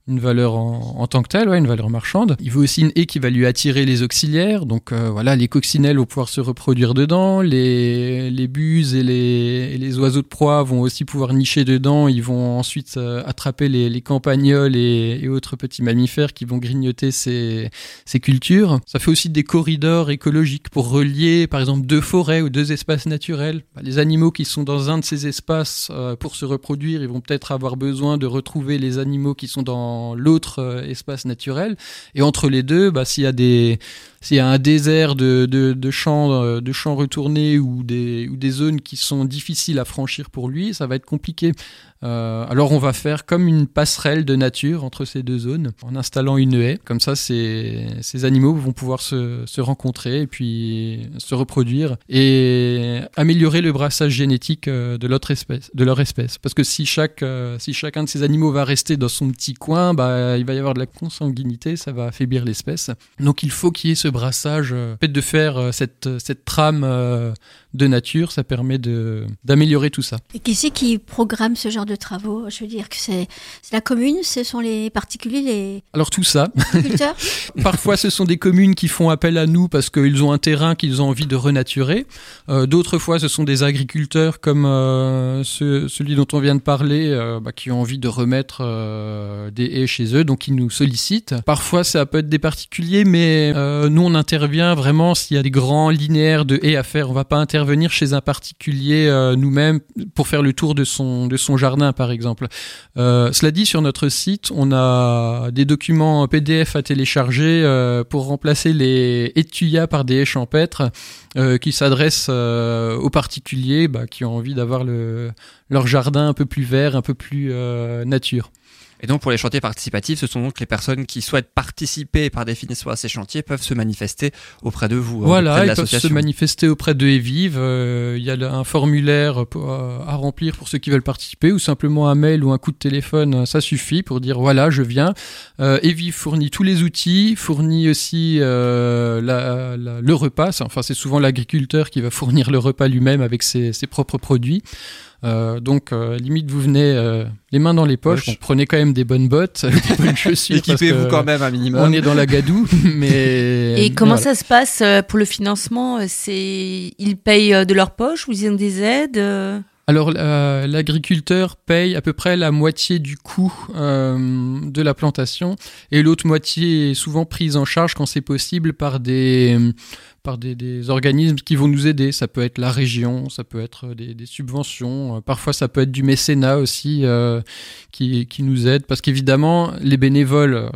Une valeur en, tant que telle, ouais, une valeur marchande. Il veut aussi une haie qui va lui attirer les auxiliaires. Donc euh, voilà, les coccinelles vont pouvoir se reproduire dedans, les, les buses et les, les oiseaux de proie vont aussi pouvoir nicher dedans. Ils vont ensuite euh, attraper les, les campagnols et, et autres petits mammifères qui vont grignoter ces, ces cultures. Ça fait aussi des corridors écologiques pour relier, par exemple, deux forêts ou deux espaces naturels. Bah, les animaux qui sont dans un de ces espaces euh, pour se reproduire, ils vont peut-être avoir besoin de retrouver les animaux qui sont dans l'autre euh, espace naturel. Et entre les deux, bah, s'il y a des s'il y a un désert de, de, champs euh, de champs retournés ou des ou des zones qui sont difficiles à franchir pour lui, ça va être compliqué. Euh, alors on va faire comme une passerelle de nature entre ces deux zones en installant une haie. Comme ça, ces, ces animaux vont pouvoir se, se rencontrer et puis se reproduire et améliorer le brassage génétique euh, de l'autre espèce, de leur espèce. Parce que si chaque si chacun de ces animaux va rester dans son petit coin, bah il va y avoir de la consanguinité, ça va affaiblir l'espèce. Donc il faut qu'il y ait ce brassage. euh, fait de faire euh, cette cette trame euh, de nature, ça permet d'améliorer tout ça. Et qui c'est qui programme ce genre de travaux? Je veux dire que c'est la commune, ce sont les particuliers, les Alors tout ça, agriculteurs? [LAUGHS] Parfois, ce sont des communes qui font appel à nous parce qu'ils ont un terrain qu'ils ont envie de renaturer. Euh, D'autres fois, ce sont des agriculteurs comme euh, ce- celui dont on vient de parler, euh, bah, qui ont envie de remettre des haies chez eux, donc ils nous sollicitent. Parfois, ça peut être des particuliers, mais nous, on intervient vraiment s'il y a des grands linéaires de haies à faire. On va pas intervenir intervenir chez un particulier nous-mêmes pour faire le tour de son, de son jardin, par exemple. cela dit, sur notre site, on a des documents PDF à télécharger pour remplacer les étuyas par des haies champêtres qui s'adressent aux particuliers bah, qui ont envie d'avoir le, leur jardin un peu plus vert, un peu plus nature. Et donc pour les chantiers participatifs, ce sont donc les personnes qui souhaitent participer par définition à ces chantiers peuvent se manifester auprès de vous. Hein, voilà, ils peuvent se manifester auprès de Evive. Il y a un formulaire à remplir pour ceux qui veulent participer ou simplement un mail ou un coup de téléphone, ça suffit pour dire voilà, je viens. Euh, Evive fournit tous les outils, fournit aussi euh, le repas. Enfin, c'est souvent l'agriculteur qui va fournir le repas lui-même avec ses propres produits. Euh, donc, euh, limite, vous venez euh, les mains dans les poches. prenez quand même des bonnes bottes, [LAUGHS] des bonnes chaussures. Équipez-vous quand même un minimum. On est dans la gadoue, [LAUGHS] mais. Et comment ça se passe pour le financement C'est ils payent de leur poche ou ils ont des aides alors l'agriculteur paye à peu près la moitié du coût de la plantation et l'autre moitié est souvent prise en charge quand c'est possible par des par des, organismes qui vont nous aider. Ça peut être la région, ça peut être des, subventions, euh, parfois ça peut être du mécénat aussi euh, qui, qui, nous aide. Parce qu'évidemment, les bénévoles, euh,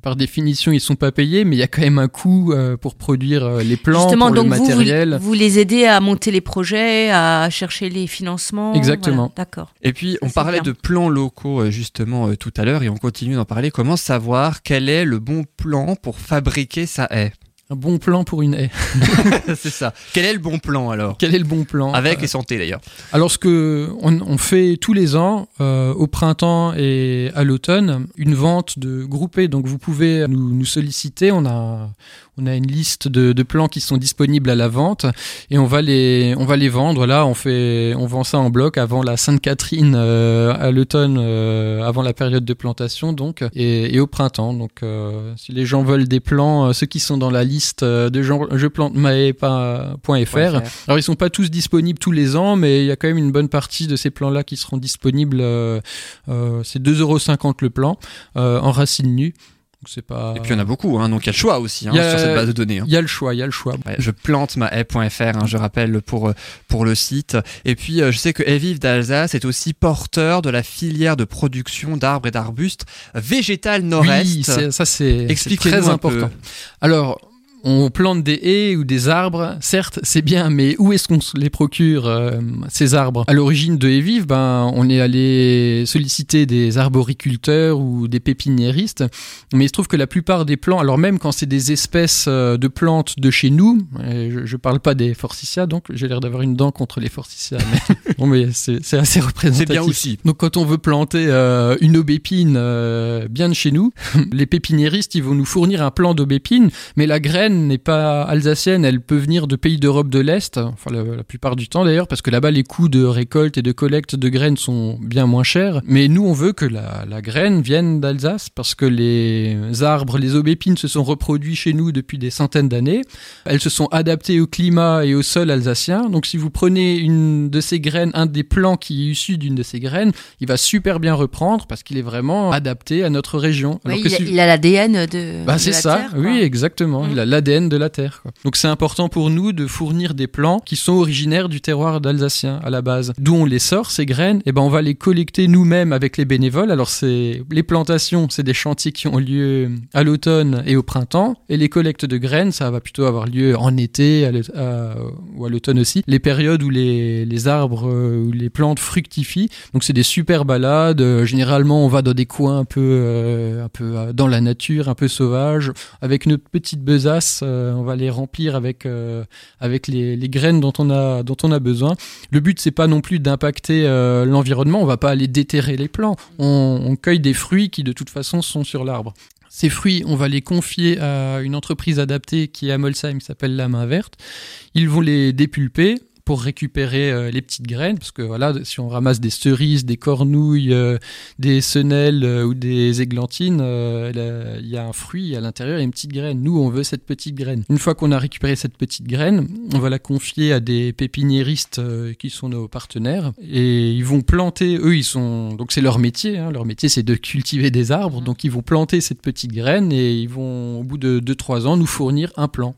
par définition, ils sont pas payés, mais il y a quand même un coût pour produire les plans, pour le matériel. Vous, vous, les aidez à monter les projets, à chercher les financements. Exactement. D'accord. Et puis, on parlait de plans locaux justement tout à l'heure et on continue d'en parler. Comment savoir quel est le bon plan pour fabriquer sa haie? Un bon plan pour une haie. [LAUGHS] [LAUGHS] c'est ça. Quel est le bon plan alors Quel est le bon plan Avec et santé d'ailleurs. Alors ce que on, fait tous les ans, euh, au printemps et à l'automne, une vente de groupés. Donc vous pouvez nous, nous solliciter. On a on a une liste de, de, plants qui sont disponibles à la vente et on va les, on va les vendre. Là, on fait, on vend ça en bloc avant la Sainte-Catherine euh, à l'automne, euh, avant la période de plantation donc, et, et au printemps. Donc, euh, si les gens veulent des plants, ceux qui sont dans la liste de je plante alors ils sont pas tous disponibles tous les ans, mais il y a quand même une bonne partie de ces plants-là qui seront disponibles. c'est 2,50 euros le plan en racine Pas... Et puis il y en a beaucoup, hein, donc il y a le choix aussi hein, sur cette base de données. Hein. Il y a le choix, il y a le choix. je plante ma haie.fr, hein, je rappelle pour euh, pour le site. Et puis euh, je sais que Evive d'Alsace est aussi porteur de la filière de production d'arbres et d'arbustes végétal nord-est. Oui, ça c'est très important. Alors on plante des haies ou des arbres, certes, c'est bien, mais où est-ce qu'on les procure, euh, ces arbres? À l'origine de Haies ben, on est allé solliciter des arboriculteurs ou des pépiniéristes, mais il se trouve que la plupart des plants, alors même quand c'est des espèces euh, de plantes de chez nous, je, ne parle pas des forsythias, donc j'ai l'air d'avoir une dent contre les forsythias, mais, [LAUGHS] bon, mais c'est assez représentatif. C'est bien aussi. Donc quand on veut planter euh, une aubépine bien de chez nous, [LAUGHS] les pépiniéristes, ils vont nous fournir un plant d'aubépine, mais la graine n'est pas alsacienne, elle peut venir de pays d'Europe de l'Est, enfin la, plupart du temps d'ailleurs, parce que là-bas les coûts de récolte et de collecte de graines sont bien moins chers. Mais nous on veut que la, graine vienne d'Alsace, parce que les arbres, les aubépines se sont reproduits chez nous depuis des centaines d'années. Elles se sont adaptées au climat et au sol alsacien. Donc si vous prenez une de ces graines, un des plants qui est issu d'une de ces graines, il va super bien reprendre parce qu'il est vraiment adapté à notre région. il, a, l'ADN de, bah, c'est ça, oui exactement. Il a l'ADN de la terre. Donc c'est important pour nous de fournir des plants qui sont originaires du terroir d'Alsacien à la base. D'où on les sort, ces graines, et eh ben on va les collecter nous-mêmes avec les bénévoles. Alors c'est les plantations, c'est des chantiers qui ont lieu à l'automne et au printemps, et les collectes de graines, ça va plutôt avoir lieu en été ou à l'automne aussi. Les périodes où les, les arbres ou les plantes fructifient. Donc c'est des super balades. généralement on va dans des coins un peu euh, un peu euh, dans la nature, un peu sauvage, avec notre petite besace euh, on va les remplir avec euh, avec les, graines dont on a dont on a besoin. Le but c'est pas non plus d'impacter euh, l'environnement, on va pas aller déterrer les plants. On, cueille des fruits qui de toute façon sont sur l'arbre. Ces fruits, on va les confier à une entreprise adaptée qui est à Molsheim, qui s'appelle La Main Verte. Ils vont les dépulper, pour récupérer euh, les petites graines, parce que voilà, si on ramasse des cerises, des cornouilles, euh, des senelles euh, ou des églantines, il y a un fruit à l'intérieur et une petite graine. Nous, on veut cette petite graine. Une fois qu'on a récupéré cette petite graine, on va la confier à des pépiniéristes qui sont nos partenaires et ils vont planter. Eux, ils sont donc c'est leur métier. Hein, leur métier, c'est de cultiver des arbres. Donc ils vont planter cette petite graine et ils vont au bout de 2-3 ans nous fournir un plant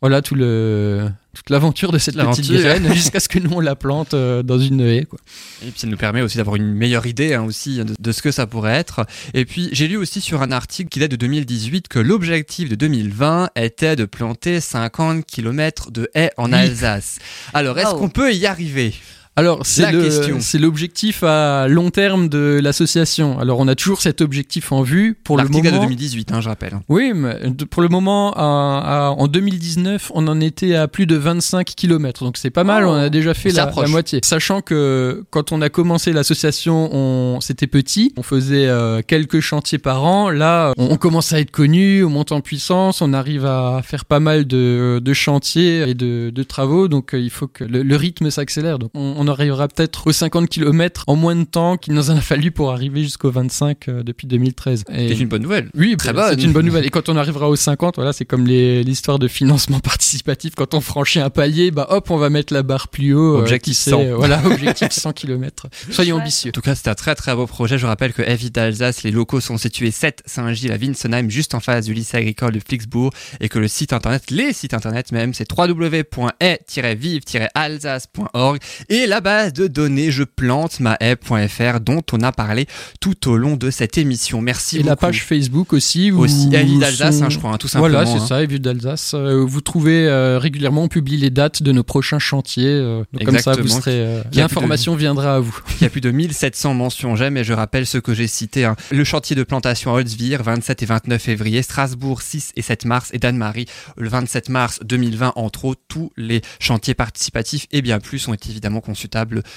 voilà tout le toute l'aventure de cette petite graine [LAUGHS] jusqu'à ce que nous on la plante euh, dans une haie. Quoi. Et puis ça nous permet aussi d'avoir une meilleure idée hein, aussi de, de, ce que ça pourrait être. Et puis j'ai lu aussi sur un article qui date de 2018 que l'objectif de 2020 était de planter 50 km de haies en Alsace. Alors est-ce qu'on peut y arriver? Alors, c'est l'objectif à long terme de l'association. Alors, on a toujours cet objectif en vue. Pour le moment. de 2018, hein, je rappelle. Oui, mais pour le moment, en 2019, on en était à plus de 25 km. Donc, c'est pas mal. on a déjà fait la, moitié. Sachant que quand on a commencé l'association, on, c'était petit. On faisait euh, quelques chantiers par an. Là, on, commence à être connu, on monte en puissance, on arrive à faire pas mal de, chantiers et de, travaux. Donc, euh, il faut que le, rythme s'accélère. Donc, on on arrivera peut-être aux 50 km en moins de temps qu'il nous en a fallu pour arriver jusqu'aux 25 euh, depuis 2013. C'est une bonne nouvelle. Oui, très bonne. C'est une bonne nouvelle. Et quand on arrivera aux 50, voilà, c'est comme l'histoire de financement [LAUGHS] participatif. Quand on franchit un palier, bah hop, on va mettre la barre plus haut. Euh, objectif 100. Euh, voilà, [LAUGHS] objectif 100 km. Soyons ambitieux. En tout cas, c'est un très très beau projet. Je rappelle que FI d'Alsace, les locaux sont situés 7 Saint-Gilles à Winsenheim, juste en face du lycée agricole de Flixbourg, et que le site internet, les sites internet même, c'est www.e-vive-alsace.org. Et la base de données je plante ma haie.fr dont on a parlé tout au long de cette émission. Merci Et beaucoup. la page Facebook aussi. Où aussi, Evie d'Alsace, hein, je crois, hein, tout simplement. Voilà, c'est hein. ça, Evie d'Alsace. Euh, vous trouvez euh, régulièrement, on publie les dates de nos prochains chantiers. Euh, donc comme ça, vous serez, l'information viendra à vous. Il y a plus de 1700 [LAUGHS] mentions j'aime et je rappelle ce que j'ai cité. Hein. Le chantier de plantation à Holzwir, 27 et 29 février, Strasbourg, 6 et 7 mars et Dan-Marie, le 27 mars 2020, entre autres. Tous les chantiers participatifs et bien plus sont évidemment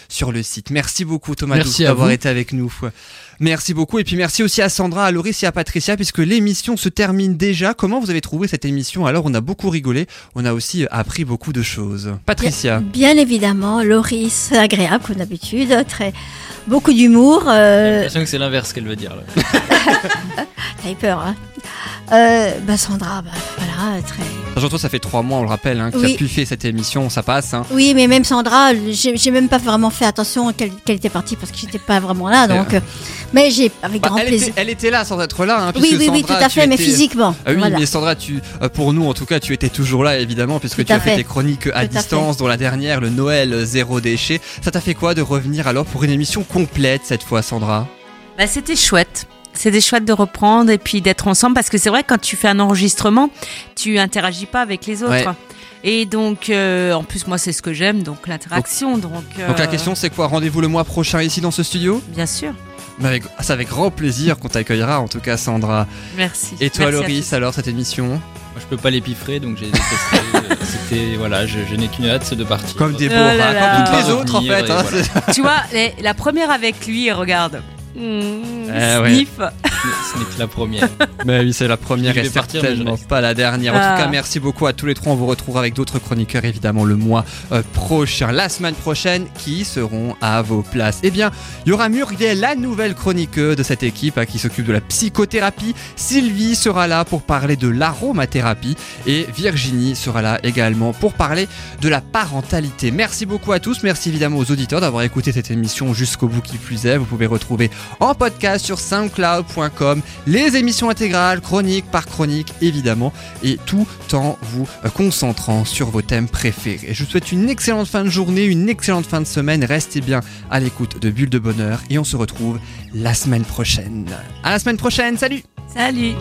sur le site. Merci beaucoup Thomas d'avoir été avec nous. Merci beaucoup et puis merci aussi à Sandra, à Loris et à Patricia puisque l'émission se termine déjà. Comment vous avez trouvé cette émission Alors on a beaucoup rigolé, on a aussi appris beaucoup de choses. Patricia. Bien, évidemment, Loris agréable comme d'habitude, très beaucoup d'humour. Euh... J'ai l'impression que c'est l'inverse qu'elle veut dire. [LAUGHS] T'as eu peur, hein euh, bah Sandra, bah, voilà, très. Surtout, ça fait trois mois, on le rappelle, hein, qu'il a pu faire cette émission, ça passe. Hein. Oui, mais même Sandra, j'ai même pas vraiment fait attention qu'elle était partie parce que j'étais pas vraiment là, donc. Euh, mais j'ai avec bah, grand elle plaisir. Était, elle était là sans être là. Hein, oui, oui, oui, tout à fait, mais physiquement. Ah oui, mais Sandra, tu, euh, pour nous, en tout cas, tu étais toujours là, évidemment, puisque tu as fait. tes chroniques à distance, dont la dernière, le Noël zéro déchet. Ça t'a fait quoi de revenir alors pour une émission complète cette fois, Sandra? Bah, C'était chouette. C'était chouette de reprendre et puis d'être ensemble parce que c'est vrai quand tu fais un enregistrement, tu interagis pas avec les autres. Et donc, euh, en plus, moi, c'est ce que j'aime, donc l'interaction. Donc, donc, la euh, question, c'est quoi? Rendez-vous le mois prochain ici dans ce studio? Bien sûr. C'est avec grand plaisir qu'on t'accueillera, en tout cas, Sandra. Merci. Et toi, Loris, alors, cette émission? Moi, je peux pas l'épiffrer, donc j'ai détesté. [LAUGHS] C'était, voilà, je, n'ai qu'une hâte, c'est de partir. Comme des beaux comme toutes les autres, en fait. Hein, tu vois, la première avec lui, regarde. Mmh, sniff. Ce n'est que la première. Mais [LAUGHS] oui, c'est la première et certainement pas la dernière. En tout ah. cas, merci beaucoup à tous les trois. On vous retrouvera avec d'autres chroniqueurs évidemment le mois euh, prochain. La semaine prochaine, qui seront à vos places? Eh bien, il y aura Muriel, la nouvelle chroniqueuse de cette équipe hein, qui s'occupe de la psychothérapie. Sylvie sera là pour parler de l'aromathérapie et Virginie sera là également pour parler de la parentalité. Merci beaucoup à tous. Merci évidemment aux auditeurs d'avoir écouté cette émission jusqu'au bout qui plus est. Vous pouvez retrouver en podcast sur soundcloud.com, les émissions intégrales, chronique par chronique évidemment, et tout en vous concentrant sur vos thèmes préférés. Je vous souhaite une excellente fin de journée, une excellente fin de semaine, restez bien à l'écoute de Bulle de Bonheur et on se retrouve la semaine prochaine. À la semaine prochaine, salut Salut